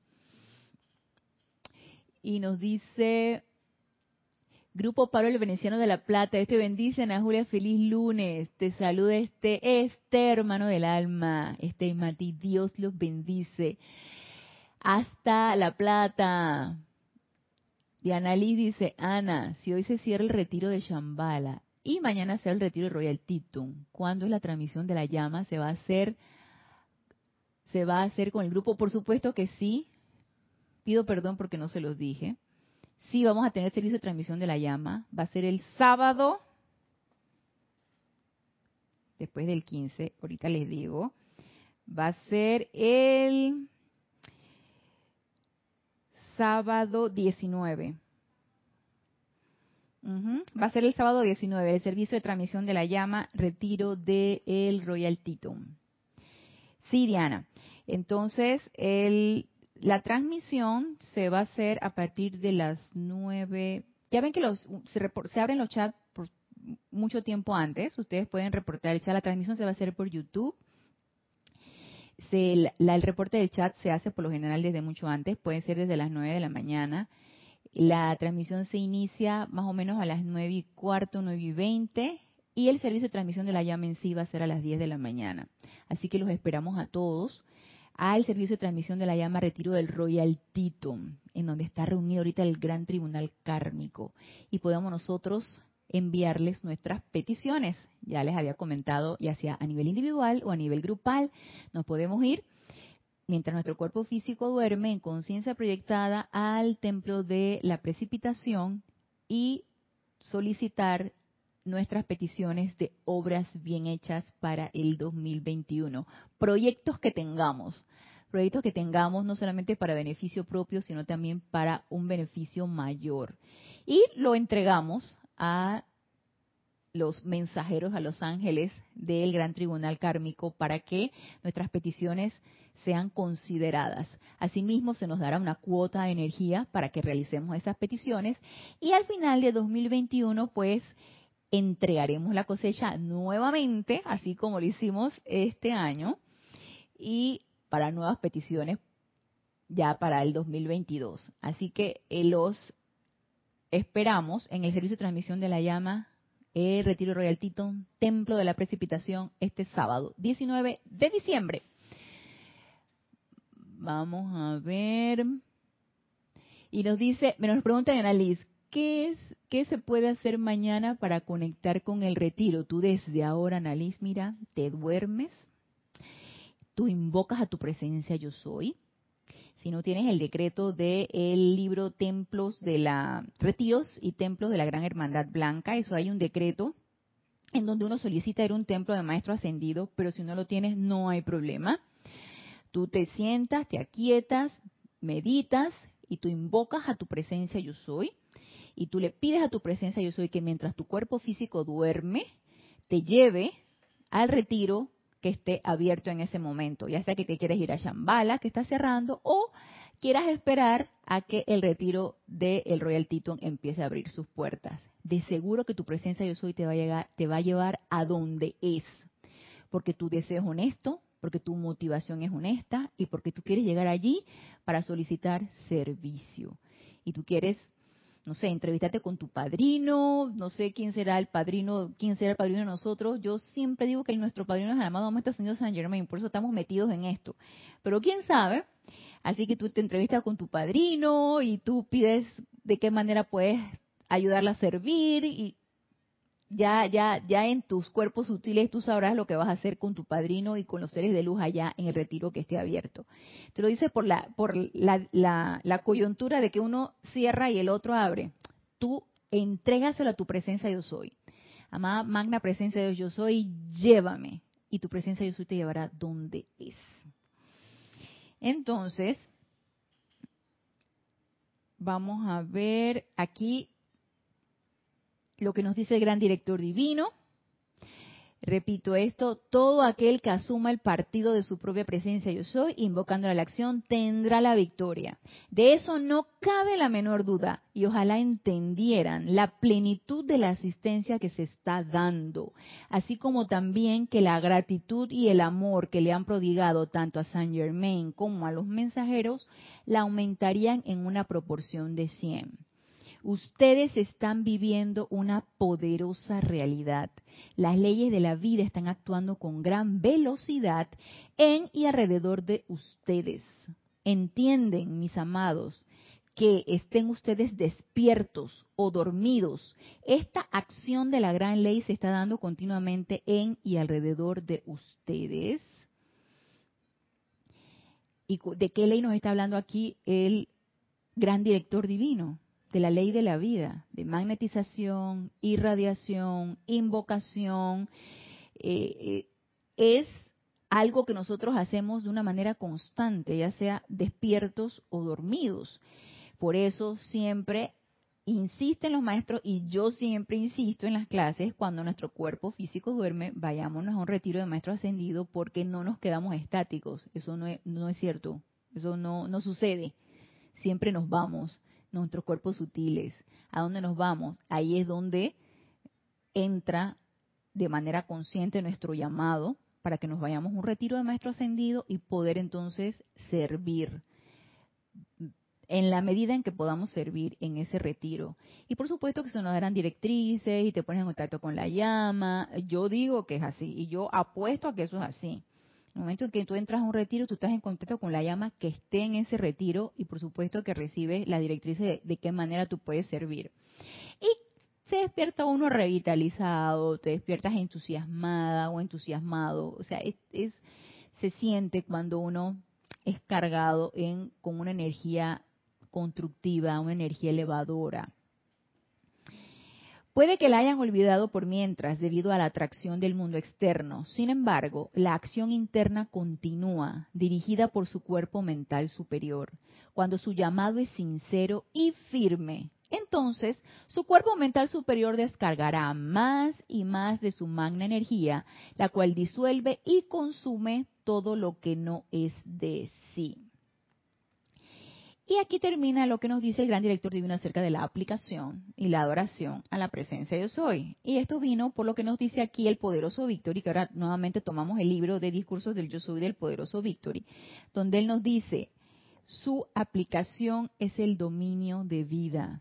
Y nos dice Grupo Pablo el Veneciano de la Plata, este bendice Ana Julia, feliz lunes. Te saluda este, este hermano del alma, este Mati, Dios los bendice. Hasta La Plata. Diana Liz dice, Ana, si hoy se cierra el retiro de Shambhala y mañana sea el retiro de Royal Titum, ¿cuándo es la transmisión de la llama? ¿Se va a hacer se va a hacer con el grupo? Por supuesto que sí. Pido perdón porque no se los dije. Sí, vamos a tener servicio de transmisión de la llama. Va a ser el sábado, después del 15, ahorita les digo. Va a ser el sábado 19. Va a ser el sábado 19, el servicio de transmisión de la llama, retiro del el Royal Titum. Sí, Diana. Entonces, el, la transmisión se va a hacer a partir de las 9. Ya ven que los, se, abren los chats por mucho tiempo antes. Ustedes pueden reportar el chat. La transmisión se va a hacer por YouTube. Se, el reporte del chat se hace por lo general desde mucho antes. Puede ser desde las 9 de la mañana la transmisión se inicia más o menos a las 9 y cuarto, 9 y 20 y el servicio de transmisión de la llama en sí va a ser a las 10 de la mañana. Así que los esperamos a todos al servicio de transmisión de la llama Retiro del Royal Titum, en donde está reunido ahorita el Gran Tribunal Kármico y podamos nosotros enviarles nuestras peticiones. Ya les había comentado, ya sea a nivel individual o a nivel grupal, nos podemos ir mientras nuestro cuerpo físico duerme en conciencia proyectada al templo de la precipitación y solicitar nuestras peticiones de obras bien hechas para el 2021. Proyectos que tengamos, proyectos que tengamos no solamente para beneficio propio, sino también para un beneficio mayor. Y lo entregamos a los mensajeros, a los ángeles del Gran Tribunal Kármico para que nuestras peticiones sean consideradas. Asimismo, se nos dará una cuota de energía para que realicemos esas peticiones y al final de 2021, pues, entregaremos la cosecha nuevamente, así como lo hicimos este año, y para nuevas peticiones ya para el 2022. Así que eh, los esperamos en el servicio de transmisión de la llama el Retiro Royal Titon, Templo de la Precipitación, este sábado, 19 de diciembre. Vamos a ver. Y nos dice, me nos pregunta Annalise, ¿qué es, qué se puede hacer mañana para conectar con el retiro? Tú desde ahora, Annalise, mira, te duermes, tú invocas a tu presencia yo soy. Si no tienes el decreto del el libro Templos de la Retiros y Templos de la Gran Hermandad Blanca, eso hay un decreto en donde uno solicita ir a un templo de maestro ascendido, pero si no lo tienes no hay problema. Tú te sientas, te aquietas, meditas y tú invocas a tu presencia yo soy y tú le pides a tu presencia yo soy que mientras tu cuerpo físico duerme, te lleve al retiro que esté abierto en ese momento, ya sea que te quieres ir a Shambhala, que está cerrando, o quieras esperar a que el retiro del Royal Teton empiece a abrir sus puertas. De seguro que tu presencia yo soy te va a, llegar, te va a llevar a donde es, porque tu deseo es honesto, porque tu motivación es honesta y porque tú quieres llegar allí para solicitar servicio. Y tú quieres, no sé, entrevistarte con tu padrino, no sé quién será el padrino, quién será el padrino de nosotros. Yo siempre digo que nuestro padrino es el amado Maestro Señor San Germain, por eso estamos metidos en esto. Pero quién sabe, así que tú te entrevistas con tu padrino y tú pides de qué manera puedes ayudarla a servir y ya, ya, ya en tus cuerpos sutiles tú sabrás lo que vas a hacer con tu padrino y con los seres de luz allá en el retiro que esté abierto. Te lo dices por la, por la, la, coyuntura de que uno cierra y el otro abre. Tú entrégaselo a tu presencia yo soy. Amada magna presencia de Dios yo soy, llévame. Y tu presencia yo soy te llevará donde es. Entonces, vamos a ver aquí lo que nos dice el gran director divino. Repito esto, todo aquel que asuma el partido de su propia presencia yo soy, invocando a la acción, tendrá la victoria. De eso no cabe la menor duda y ojalá entendieran la plenitud de la asistencia que se está dando, así como también que la gratitud y el amor que le han prodigado tanto a Saint Germain como a los mensajeros la aumentarían en una proporción de 100. Ustedes están viviendo una poderosa realidad. Las leyes de la vida están actuando con gran velocidad en y alrededor de ustedes. Entienden, mis amados, que estén ustedes despiertos o dormidos. Esta acción de la gran ley se está dando continuamente en y alrededor de ustedes. ¿Y de qué ley nos está hablando aquí el gran director divino? De la ley de la vida, de magnetización, irradiación, invocación, eh, eh, es algo que nosotros hacemos de una manera constante, ya sea despiertos o dormidos. Por eso siempre insisten los maestros y yo siempre insisto en las clases, cuando nuestro cuerpo físico duerme, vayámonos a un retiro de maestro ascendido porque no nos quedamos estáticos. Eso no es, cierto, eso no sucede. Siempre nos vamos nuestros cuerpos sutiles. ¿A dónde nos vamos? Ahí es donde entra de manera consciente nuestro llamado para que nos vayamos a un retiro de maestro ascendido y poder entonces servir en la medida en que podamos servir en ese retiro. Y por supuesto que se nos darán directrices y te pones en contacto con la llama. Yo digo que es así y yo apuesto a que eso es así. El momento en que tú entras a un retiro, tú estás en contacto con la llama que esté en ese retiro y por supuesto que recibes la directriz de, qué manera tú puedes servir. Y se despierta uno revitalizado, te despiertas entusiasmada o entusiasmado. O sea, es, se siente cuando uno es cargado en, con una energía constructiva, una energía elevadora. Puede que la hayan olvidado por mientras debido a la atracción del mundo externo. Sin embargo, la acción interna continúa, dirigida por su cuerpo mental superior. Cuando su llamado es sincero y firme, entonces su cuerpo mental superior descargará más y más de su magna energía, la cual disuelve y consume todo lo que no es de sí. Y aquí termina lo que nos dice el gran director divino acerca de la aplicación y la adoración a la presencia de yo soy. Y esto vino por lo que nos dice aquí el poderoso Victory, que ahora nuevamente tomamos el libro de discursos del yo soy del poderoso Victory, donde él nos dice, su aplicación es el dominio de vida.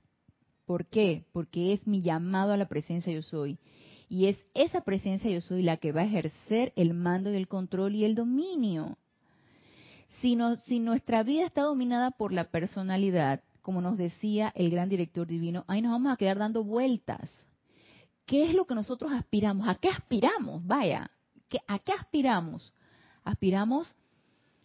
¿Por qué? Porque es mi llamado a la presencia yo soy. Y es esa presencia yo soy la que va a ejercer el mando del control y el dominio. Si, si nuestra vida está dominada por la personalidad, como nos decía el gran director divino, ahí nos vamos a quedar dando vueltas. ¿Qué es lo que nosotros aspiramos? ¿A qué aspiramos? Vaya, ¿a qué aspiramos? Aspiramos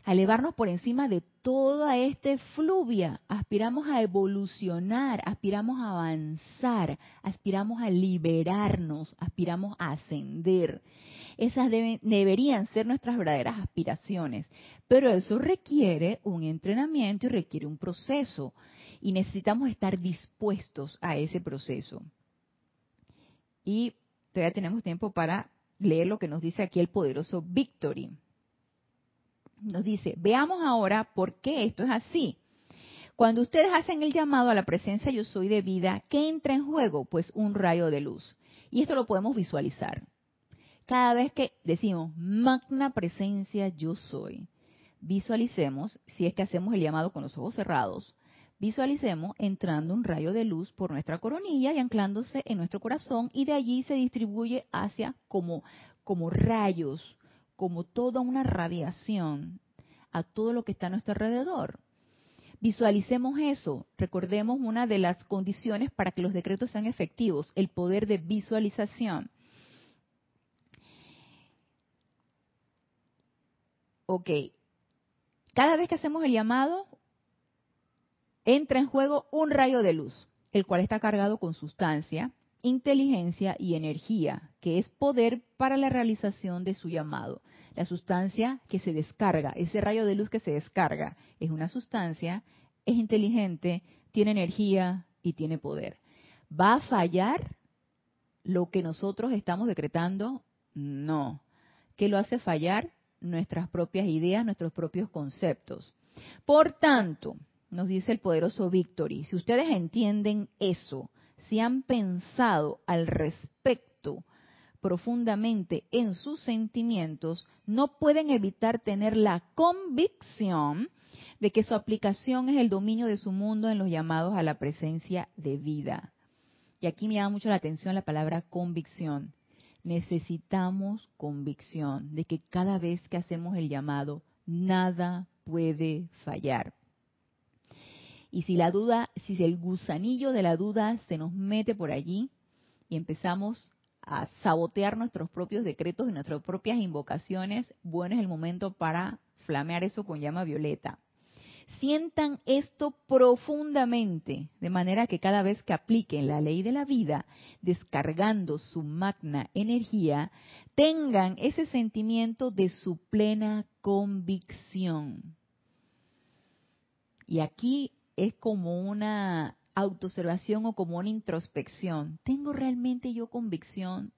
a elevarnos por encima de toda este fluvia. Aspiramos a evolucionar, aspiramos a avanzar, aspiramos a liberarnos, aspiramos a ascender. Esas deberían ser nuestras verdaderas aspiraciones, pero eso requiere un entrenamiento y requiere un proceso y necesitamos estar dispuestos a ese proceso. Y todavía tenemos tiempo para leer lo que nos dice aquí el poderoso Victory. Nos dice, veamos ahora por qué esto es así. Cuando ustedes hacen el llamado a la presencia yo soy de vida, ¿qué entra en juego? Pues un rayo de luz. Y esto lo podemos visualizar. Cada vez que decimos magna presencia yo soy, visualicemos, si es que hacemos el llamado con los ojos cerrados, visualicemos entrando un rayo de luz por nuestra coronilla y anclándose en nuestro corazón y de allí se distribuye hacia como, como rayos, como toda una radiación a todo lo que está a nuestro alrededor. Visualicemos eso. Recordemos una de las condiciones para que los decretos sean efectivos, el poder de visualización. Ok, cada vez que hacemos el llamado, entra en juego un rayo de luz, el cual está cargado con sustancia, inteligencia y energía, que es poder para la realización de su llamado. La sustancia que se descarga, ese rayo de luz que se descarga, es una sustancia, es inteligente, tiene energía y tiene poder. ¿Va a fallar lo que nosotros estamos decretando No. ¿Qué lo hace fallar? Nuestras propias ideas, nuestros propios conceptos. Por tanto, nos dice el poderoso Victory, si ustedes entienden eso, si han pensado al respecto profundamente en sus sentimientos, no pueden evitar tener la convicción de que su aplicación es el dominio de su mundo en los llamados a la presencia de vida. Y aquí me llama mucho la atención la palabra convicción. Necesitamos convicción de que cada vez que hacemos el llamado, nada puede fallar. Y si la duda, si el gusanillo de la duda se nos mete por allí y empezamos a sabotear nuestros propios decretos y nuestras propias invocaciones, bueno es el momento para flamear eso con llama violeta. Sientan esto profundamente, de manera que cada vez que apliquen la ley de la vida, descargando su magna energía, tengan ese sentimiento de su plena convicción. Y aquí es como una autoobservación o como una introspección. ¿Tengo realmente yo convicción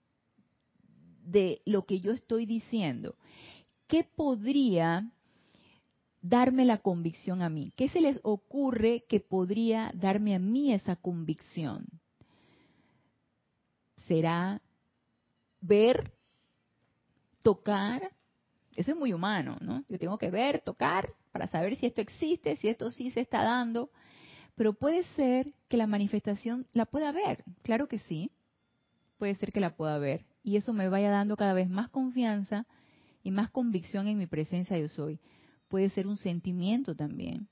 de lo que yo estoy diciendo? ¿Qué podría darme la convicción a mí? ¿Qué se les ocurre que podría darme a mí esa convicción? ¿Será ver, tocar? Eso es muy humano, ¿no? Yo tengo que ver, tocar, para saber si esto existe, si esto sí se está dando. Pero puede ser que la manifestación la pueda ver, claro que sí, puede ser que la pueda ver. Y eso me vaya dando cada vez más confianza y más convicción en mi presencia yo soy. Puede ser un sentimiento también.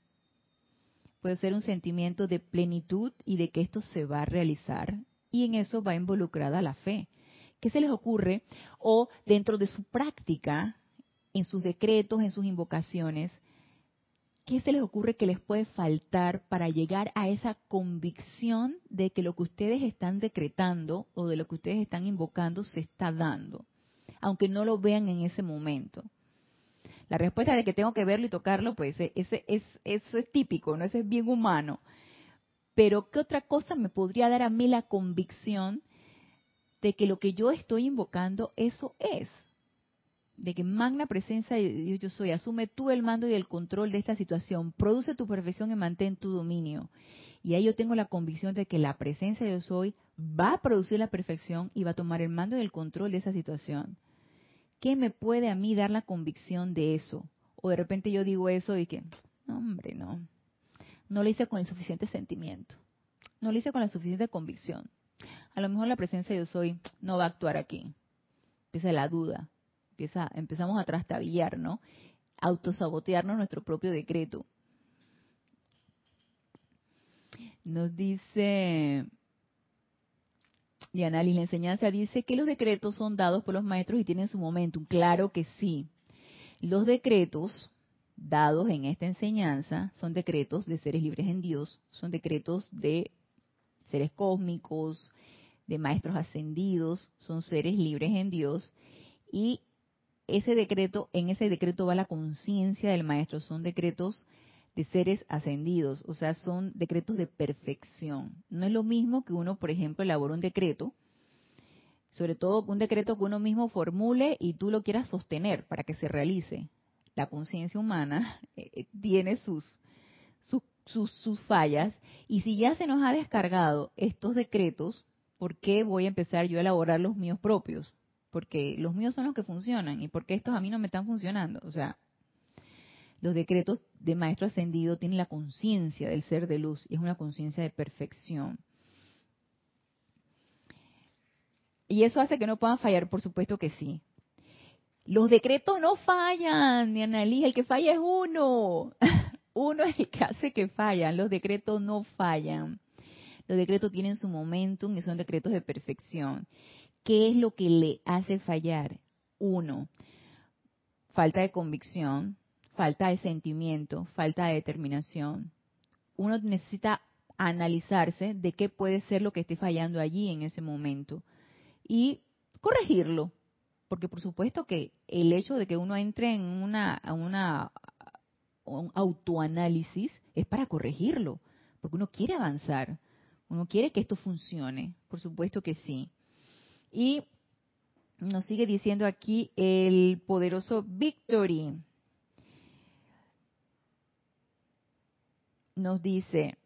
Puede ser un sentimiento de plenitud y de que esto se va a realizar. Y en eso va involucrada la fe. ¿Qué se les ocurre? O dentro de su práctica, en sus decretos, en sus invocaciones, ¿qué se les ocurre que les puede faltar para llegar a esa convicción de que lo que ustedes están decretando o de lo que ustedes están invocando se está dando, aunque no lo vean en ese momento? La respuesta de que tengo que verlo y tocarlo, pues e-, ese, es, eso es típico, ¿no? Ese es bien humano. Pero ¿qué otra cosa me podría dar a mí la convicción de que lo que yo estoy invocando, eso es? de que magna presencia de Dios yo soy, asume tú el mando y el control de esta situación, produce tu perfección y mantén tu dominio. Y ahí yo tengo la convicción de que la presencia de Dios soy va a producir la perfección y va a tomar el mando y el control de esa situación. ¿Qué me puede a mí dar la convicción de eso? O de repente yo digo eso y que, hombre, no, no lo hice con el suficiente sentimiento, no lo hice con la suficiente convicción. A lo mejor la presencia de Dios soy no va a actuar aquí. Empieza la duda, empezamos a trastabillar, ¿no? Autosabotearnos nuestro propio decreto. Nos dice Diana la enseñanza dice que los decretos son dados por los maestros y tienen su momentum. Claro que sí. Los decretos dados en esta enseñanza son decretos de seres libres en Dios, son decretos de seres cósmicos, de maestros ascendidos, son seres libres en Dios y ese decreto, en ese decreto va la conciencia del maestro, son decretos de seres ascendidos, o sea, son decretos de perfección. No es lo mismo que uno, por ejemplo, elabora un decreto, sobre todo un decreto que uno mismo formule y tú lo quieras sostener para que se realice. La conciencia humana eh, tiene sus, sus, sus, sus fallas y si ya se nos ha descargado estos decretos, ¿por qué voy a empezar yo a elaborar los míos propios? porque los míos son los que funcionan y porque estos a mí no me están funcionando. O sea, los decretos de maestro ascendido tienen la conciencia del ser de luz y es una conciencia de perfección. Y eso hace que no puedan fallar, por supuesto que sí. Los decretos no fallan, ni analiza, el que falla es uno. uno es el que hace que fallan, los decretos no fallan. Los decretos tienen su momentum y son decretos de perfección. ¿Qué es lo que le hace fallar? Uno, falta de convicción, falta de sentimiento, falta de determinación. Uno necesita analizarse de qué puede ser lo que esté fallando allí en ese momento y corregirlo. Porque por supuesto que el hecho de que uno entre en una, un autoanálisis es para corregirlo, porque uno quiere avanzar, uno quiere que esto funcione, por supuesto que sí. Y Nos sigue diciendo aquí el poderoso Victory. Nos dice,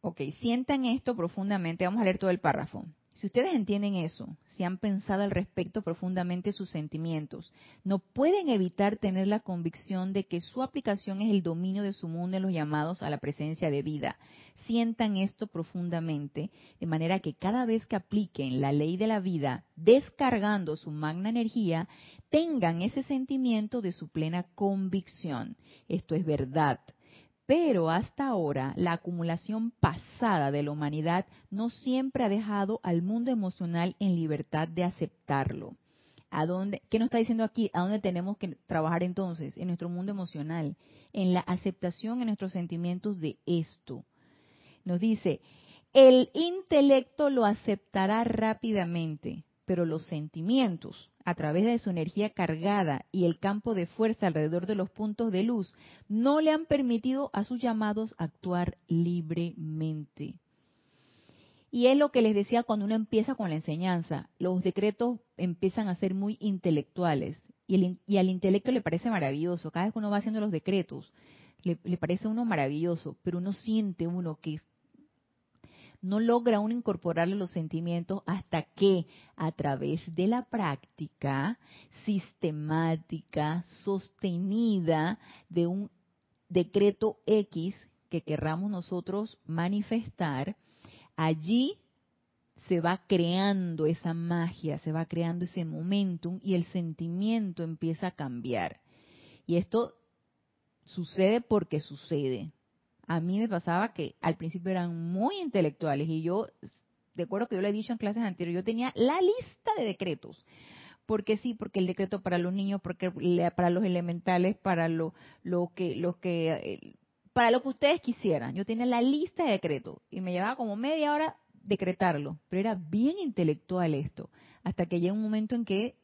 ok, sientan esto profundamente, vamos a leer todo el párrafo. Si ustedes entienden eso, si han pensado al respecto profundamente sus sentimientos, no pueden evitar tener la convicción de que su aplicación es el dominio de su mundo en los llamados a la presencia de vida. Sientan esto profundamente, de manera que cada vez que apliquen la ley de la vida, descargando su magna energía, tengan ese sentimiento de su plena convicción. Esto es verdad pero hasta ahora, la acumulación pasada de la humanidad no siempre ha dejado al mundo emocional en libertad de aceptarlo. ¿A dónde, ¿Qué nos está diciendo aquí? ¿A dónde tenemos que trabajar entonces? En nuestro mundo emocional, en la aceptación en nuestros sentimientos de esto. Nos dice, el intelecto lo aceptará rápidamente, pero los sentimientos, a través de su energía cargada y el campo de fuerza alrededor de los puntos de luz, no le han permitido a sus llamados actuar libremente. Y es lo que les decía cuando uno empieza con la enseñanza, los decretos empiezan a ser muy intelectuales y, al intelecto le parece maravilloso, cada vez que uno va haciendo los decretos, le, le parece uno maravilloso, pero uno siente uno que no logra uno incorporarle los sentimientos hasta que a través de la práctica sistemática, sostenida de un decreto X que querramos nosotros manifestar, allí se va creando esa magia, se va creando ese momentum y el sentimiento empieza a cambiar. Y esto sucede porque sucede a mí me pasaba que al principio eran muy intelectuales y yo, de acuerdo que yo le he dicho en clases anteriores, yo tenía la lista de decretos. Porque sí, porque el decreto para los niños, porque para los elementales, para lo, lo que, lo que, eh, para lo que ustedes quisieran. Yo tenía la lista de decretos y me llevaba como media hora decretarlo, pero era bien intelectual esto, hasta que llegó un momento en que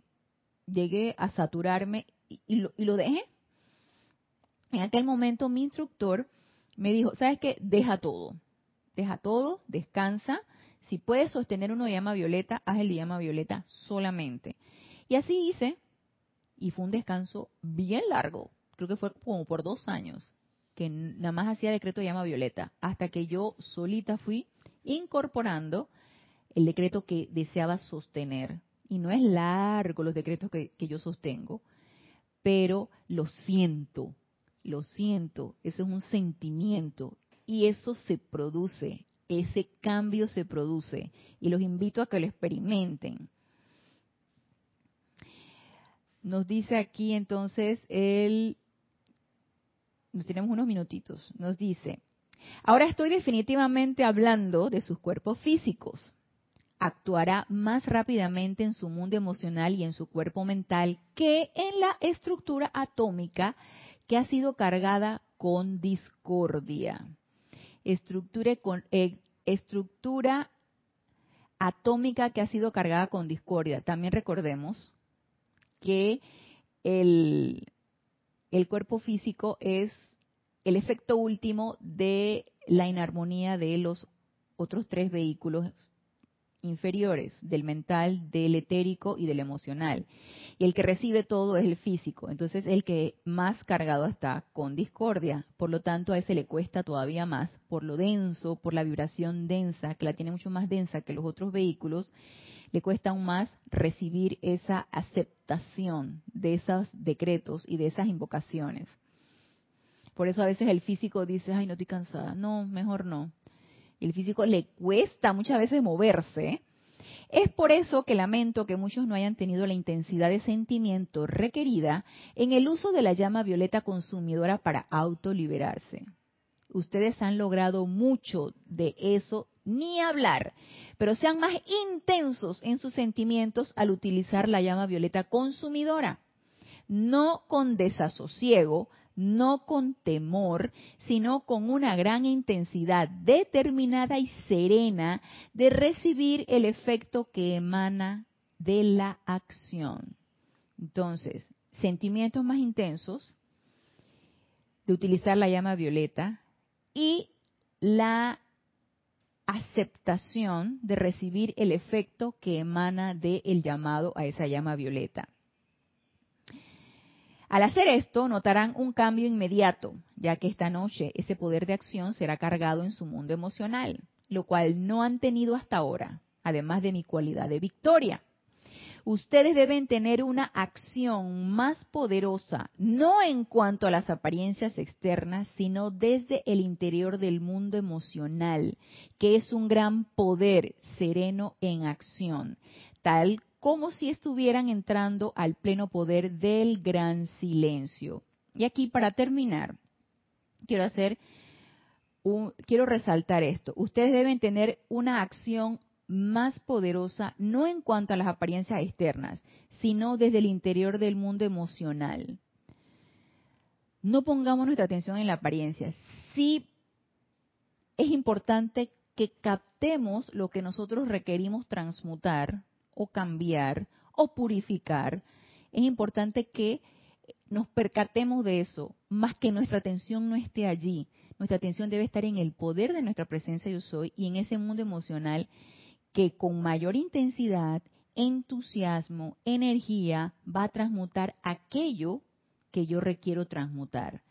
llegué a saturarme y, lo, y lo dejé. En aquel momento mi instructor me dijo, ¿sabes qué? Deja todo. Deja todo, descansa. Si puedes sostener uno de llama violeta, haz el de llama violeta solamente. Y así hice, y fue un descanso bien largo, creo que fue como por dos años, que nada más hacía decreto de llama violeta, hasta que yo solita fui incorporando el decreto que deseaba sostener. Y no es largo los decretos que, que yo sostengo, pero lo siento, lo siento, eso es un sentimiento y eso se produce, ese cambio se produce y los invito a que lo experimenten. Nos dice aquí entonces el, nos tenemos unos minutitos, nos dice, ahora estoy definitivamente hablando de sus cuerpos físicos. Actuará más rápidamente en su mundo emocional y en su cuerpo mental que en la estructura atómica que ha sido cargada con discordia. Eh, estructura atómica que ha sido cargada con discordia. También recordemos que el, el cuerpo físico es el efecto último de la inarmonía de los otros tres vehículos inferiores, del mental, del etérico y del emocional. Y el que recibe todo es el físico, entonces el que más cargado está con discordia. Por lo tanto, a ese le cuesta todavía más, por lo denso, por la vibración densa, que la tiene mucho más densa que los otros vehículos, le cuesta aún más recibir esa aceptación de esos decretos y de esas invocaciones. Por eso a veces el físico dice, ay, no estoy cansada. No, mejor no el físico le cuesta muchas veces moverse, es por eso que lamento que muchos no hayan tenido la intensidad de sentimiento requerida en el uso de la llama violeta consumidora para autoliberarse. Ustedes han logrado mucho de eso, ni hablar, pero sean más intensos en sus sentimientos al utilizar la llama violeta consumidora. No con desasosiego, no con temor, sino con una gran intensidad determinada y serena de recibir el efecto que emana de la acción. Entonces, sentimientos más intensos de utilizar la llama violeta y la aceptación de recibir el efecto que emana del llamado a esa llama violeta. Al hacer esto, notarán un cambio inmediato, ya que esta noche ese poder de acción será cargado en su mundo emocional, lo cual no han tenido hasta ahora, además de mi cualidad de victoria. Ustedes deben tener una acción más poderosa, no en cuanto a las apariencias externas, sino desde el interior del mundo emocional, que es un gran poder sereno en acción, tal como si estuvieran entrando al pleno poder del gran silencio. Y aquí para terminar, quiero hacer un, quiero resaltar esto. Ustedes deben tener una acción más poderosa no en cuanto a las apariencias externas, sino desde el interior del mundo emocional. No pongamos nuestra atención en la apariencia. Sí es importante que captemos lo que nosotros requerimos transmutar o cambiar o purificar. Es importante que nos percatemos de eso, más que nuestra atención no esté allí. Nuestra atención debe estar en el poder de nuestra presencia yo soy y en ese mundo emocional que con mayor intensidad, entusiasmo, energía, va a transmutar aquello que yo requiero transmutar.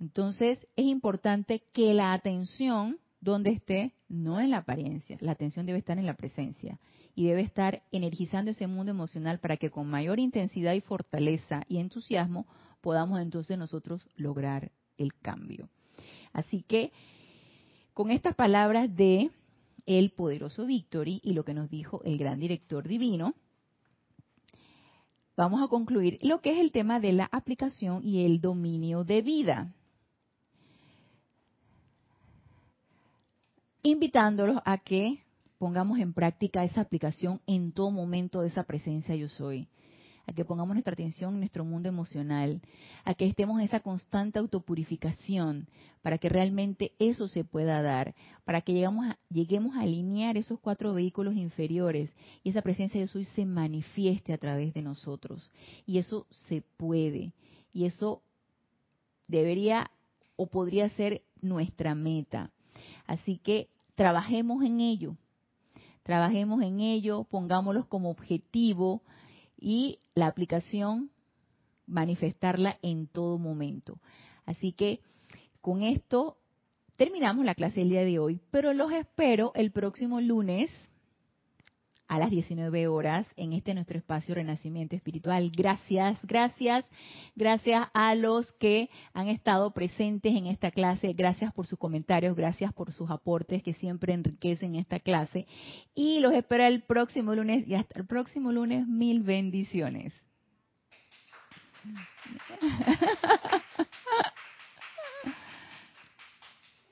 Entonces, es importante que la atención, donde esté, no en la apariencia, la atención debe estar en la presencia y debe estar energizando ese mundo emocional para que con mayor intensidad y fortaleza y entusiasmo podamos entonces nosotros lograr el cambio. Así que, con estas palabras de el poderoso Victory y lo que nos dijo el gran director divino, vamos a concluir lo que es el tema de la aplicación y el dominio de vida. Invitándolos a que pongamos en práctica esa aplicación en todo momento de esa presencia yo soy a que pongamos nuestra atención en nuestro mundo emocional, a que estemos en esa constante autopurificación para que realmente eso se pueda dar, para que lleguemos a, lleguemos a alinear esos cuatro vehículos inferiores y esa presencia de soy se manifieste a través de nosotros. Y eso se puede. Y eso debería o podría ser nuestra meta. Así que trabajemos en ello. Trabajemos en ello, pongámoslo como objetivo, y la aplicación manifestarla en todo momento. Así que con esto terminamos la clase del día de hoy, pero los espero el próximo lunes a las 19 horas en este nuestro espacio Renacimiento Espiritual. Gracias, gracias, gracias a los que han estado presentes en esta clase, gracias por sus comentarios, gracias por sus aportes que siempre enriquecen esta clase y los espero el próximo lunes y hasta el próximo lunes mil bendiciones.